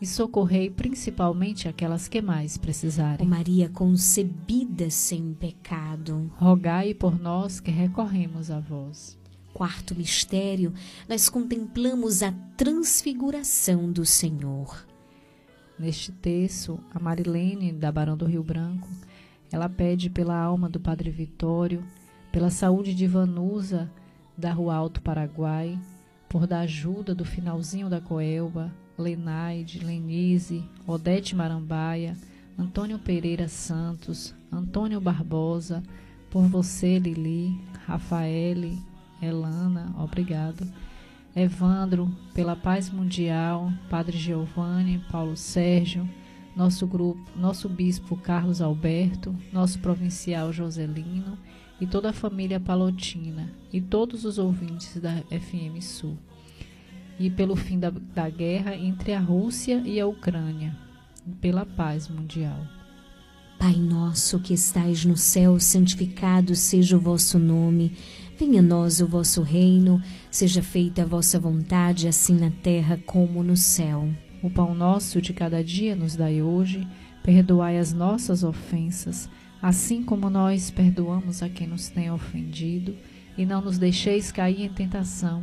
e socorrei principalmente aquelas que mais Ó precisarem. Maria concebida sem pecado. Rogai por nós que recorremos a vós. Quarto mistério, nós contemplamos a transfiguração do Senhor. Neste texto, a Marilene, da Barão do Rio Branco, ela pede pela alma do Padre Vitório, pela saúde de Vanusa, da Rua Alto Paraguai, por da ajuda do finalzinho da Coelba, Lenaide, Lenise, Odete Marambaia, Antônio Pereira Santos, Antônio Barbosa, por você, Lili, Rafaele, Elana, obrigado. Evandro, pela paz mundial, Padre Giovanni, Paulo Sérgio, nosso grupo, nosso bispo Carlos Alberto, nosso provincial Joselino e toda a família Palotina e todos os ouvintes da FM Sul. E pelo fim da, da guerra entre a Rússia e a Ucrânia, e pela paz mundial. Pai nosso que estais no céu, santificado seja o vosso nome. Venha a nós o vosso reino, seja feita a vossa vontade, assim na terra como no céu. O pão nosso de cada dia nos dai hoje, perdoai as nossas ofensas, assim como nós perdoamos a quem nos tem ofendido, e não nos deixeis cair em tentação,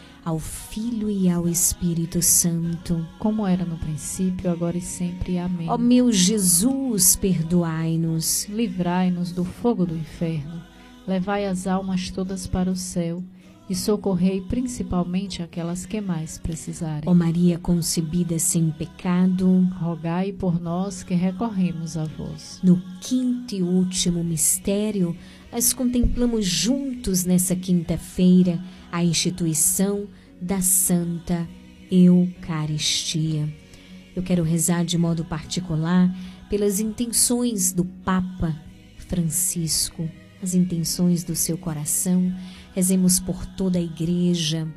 ao Filho e ao Espírito Santo. Como era no princípio, agora e sempre. Amém. Ó meu Jesus, perdoai-nos. Livrai-nos do fogo do inferno, levai as almas todas para o céu e socorrei principalmente aquelas que mais precisarem. Ó Maria concebida sem pecado, rogai por nós que recorremos a vós. No quinto e último mistério, nós contemplamos juntos nessa quinta-feira a instituição da Santa Eucaristia. Eu quero rezar de modo particular pelas intenções do Papa Francisco, as intenções do seu coração. Rezemos por toda a igreja,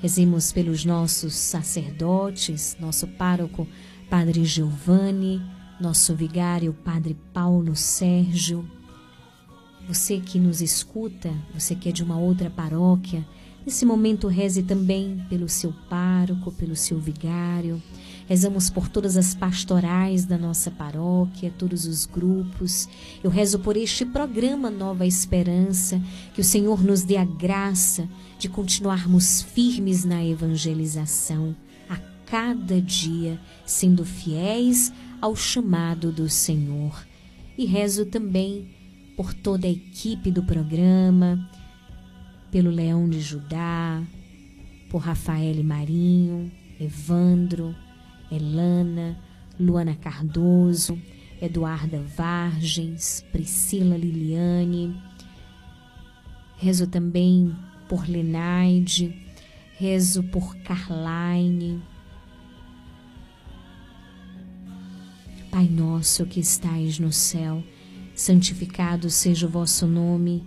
rezemos pelos nossos sacerdotes, nosso pároco, Padre Giovanni, nosso vigário, Padre Paulo Sérgio. Você que nos escuta, você que é de uma outra paróquia, nesse momento reze também pelo seu pároco, pelo seu vigário. Rezamos por todas as pastorais da nossa paróquia, todos os grupos. Eu rezo por este programa Nova Esperança, que o Senhor nos dê a graça de continuarmos firmes na evangelização, a cada dia, sendo fiéis ao chamado do Senhor. E rezo também por toda a equipe do programa, pelo Leão de Judá, por Rafael Marinho, Evandro, Elana, Luana Cardoso, Eduarda Vargens, Priscila Liliane. Rezo também por Lenaide, rezo por Carline. Pai nosso que estais no céu, santificado seja o vosso nome,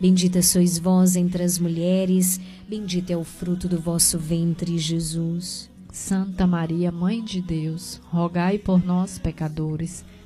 Bendita sois vós entre as mulheres, bendito é o fruto do vosso ventre, Jesus. Santa Maria, Mãe de Deus, rogai por nós, pecadores,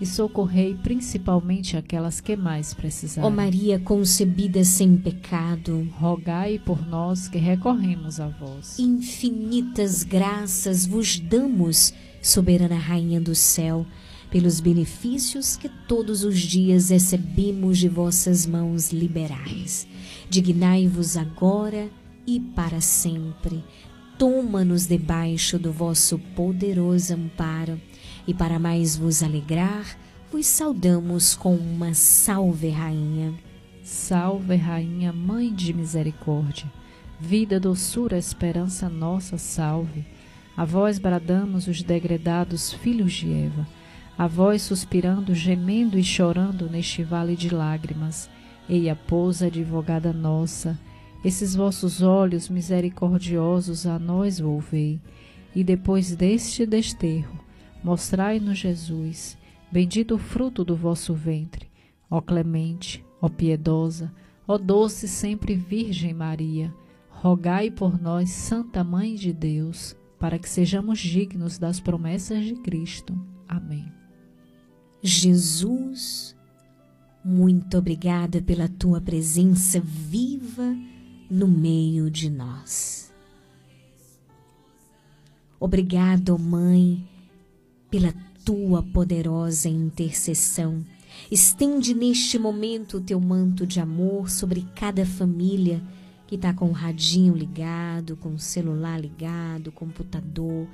e socorrei principalmente aquelas que mais precisarem. Ó Maria concebida sem pecado, rogai por nós que recorremos a vós. Infinitas graças vos damos, soberana Rainha do céu, pelos benefícios que todos os dias recebemos de vossas mãos liberais. Dignai-vos agora e para sempre. Toma-nos debaixo do vosso poderoso amparo e para mais vos alegrar, vos saudamos com uma salve, Rainha. Salve, Rainha, Mãe de Misericórdia, vida, doçura, esperança nossa, salve. A vós bradamos os degredados filhos de Eva, a vós suspirando, gemendo e chorando neste vale de lágrimas. Eia, pousa, advogada nossa, esses vossos olhos misericordiosos a nós volvei, e depois deste desterro, mostrai-nos Jesus, bendito o fruto do vosso ventre. Ó clemente, ó piedosa, ó doce sempre Virgem Maria, rogai por nós, Santa Mãe de Deus, para que sejamos dignos das promessas de Cristo. Amém. Jesus, muito obrigada pela tua presença viva no meio de nós. Obrigado, Mãe, pela tua poderosa intercessão. Estende neste momento o teu manto de amor sobre cada família que está com o radinho ligado, com o celular ligado, computador,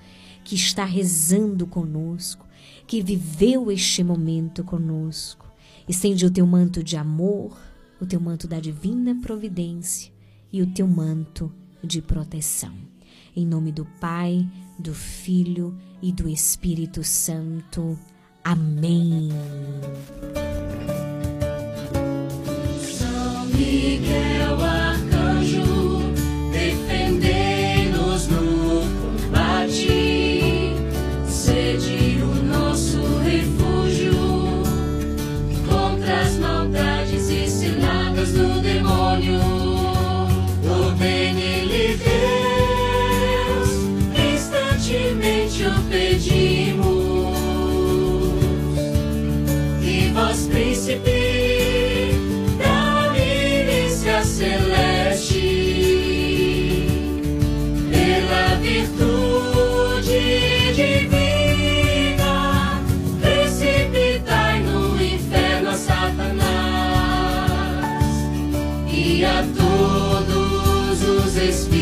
que está rezando conosco, que viveu este momento conosco. Estende o teu manto de amor, o teu manto da divina providência e o teu manto de proteção. Em nome do Pai, do Filho e do Espírito Santo. Amém. São Miguel todos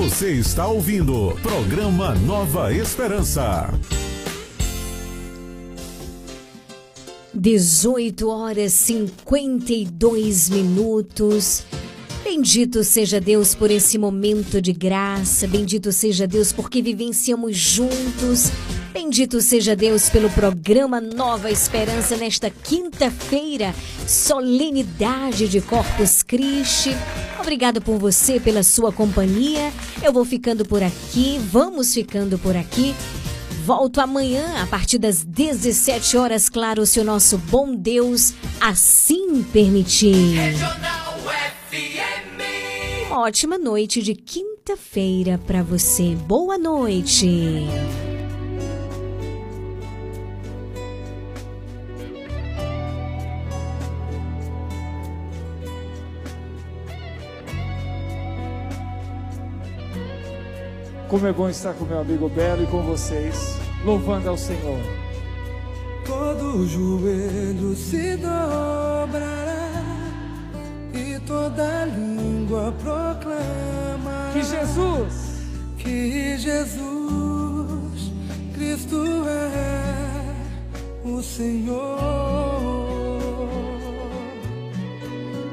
Você está ouvindo programa Nova Esperança. 18 horas 52 minutos. Bendito seja Deus por esse momento de graça. Bendito seja Deus porque vivenciamos juntos. Bendito seja Deus pelo programa Nova Esperança nesta quinta-feira, solenidade de Corpus Christi. Obrigado por você, pela sua companhia. Eu vou ficando por aqui, vamos ficando por aqui. Volto amanhã a partir das 17 horas, claro, se o nosso bom Deus assim permitir. Ótima noite de quinta-feira para você. Boa noite. Como é bom estar com meu amigo Belo e com vocês, louvando ao Senhor. Todo joelho se dobrará e toda língua proclamará que Jesus, que Jesus Cristo é o Senhor.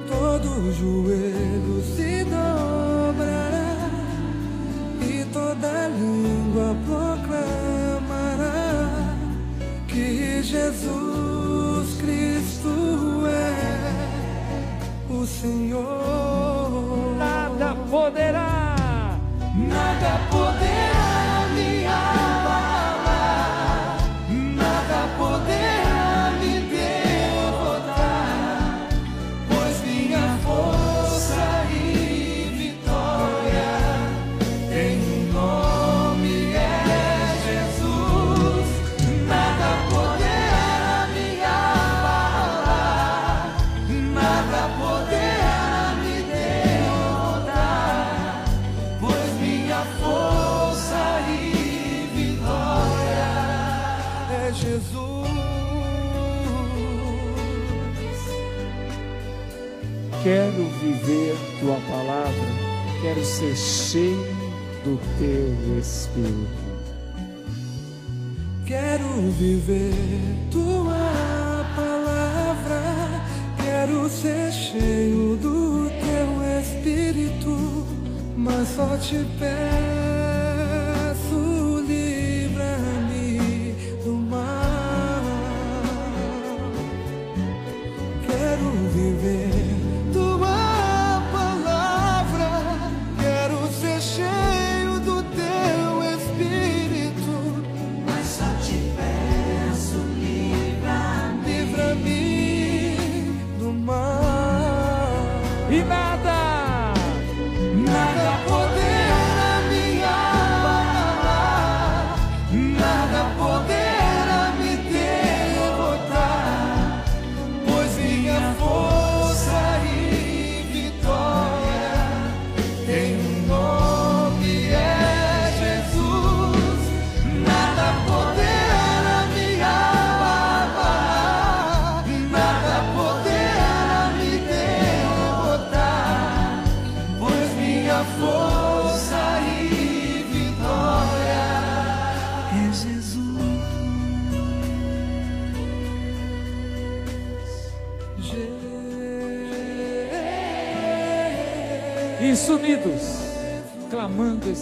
Todo joelho se dobrará toda língua proclamará que Jesus Cristo é o Senhor. Nada poderá, nada poderá. conhecer tua palavra, quero ser cheio do teu Espírito. Quero viver tua palavra, quero ser cheio do teu Espírito, mas só te peço.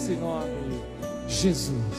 esse nome, Jesus.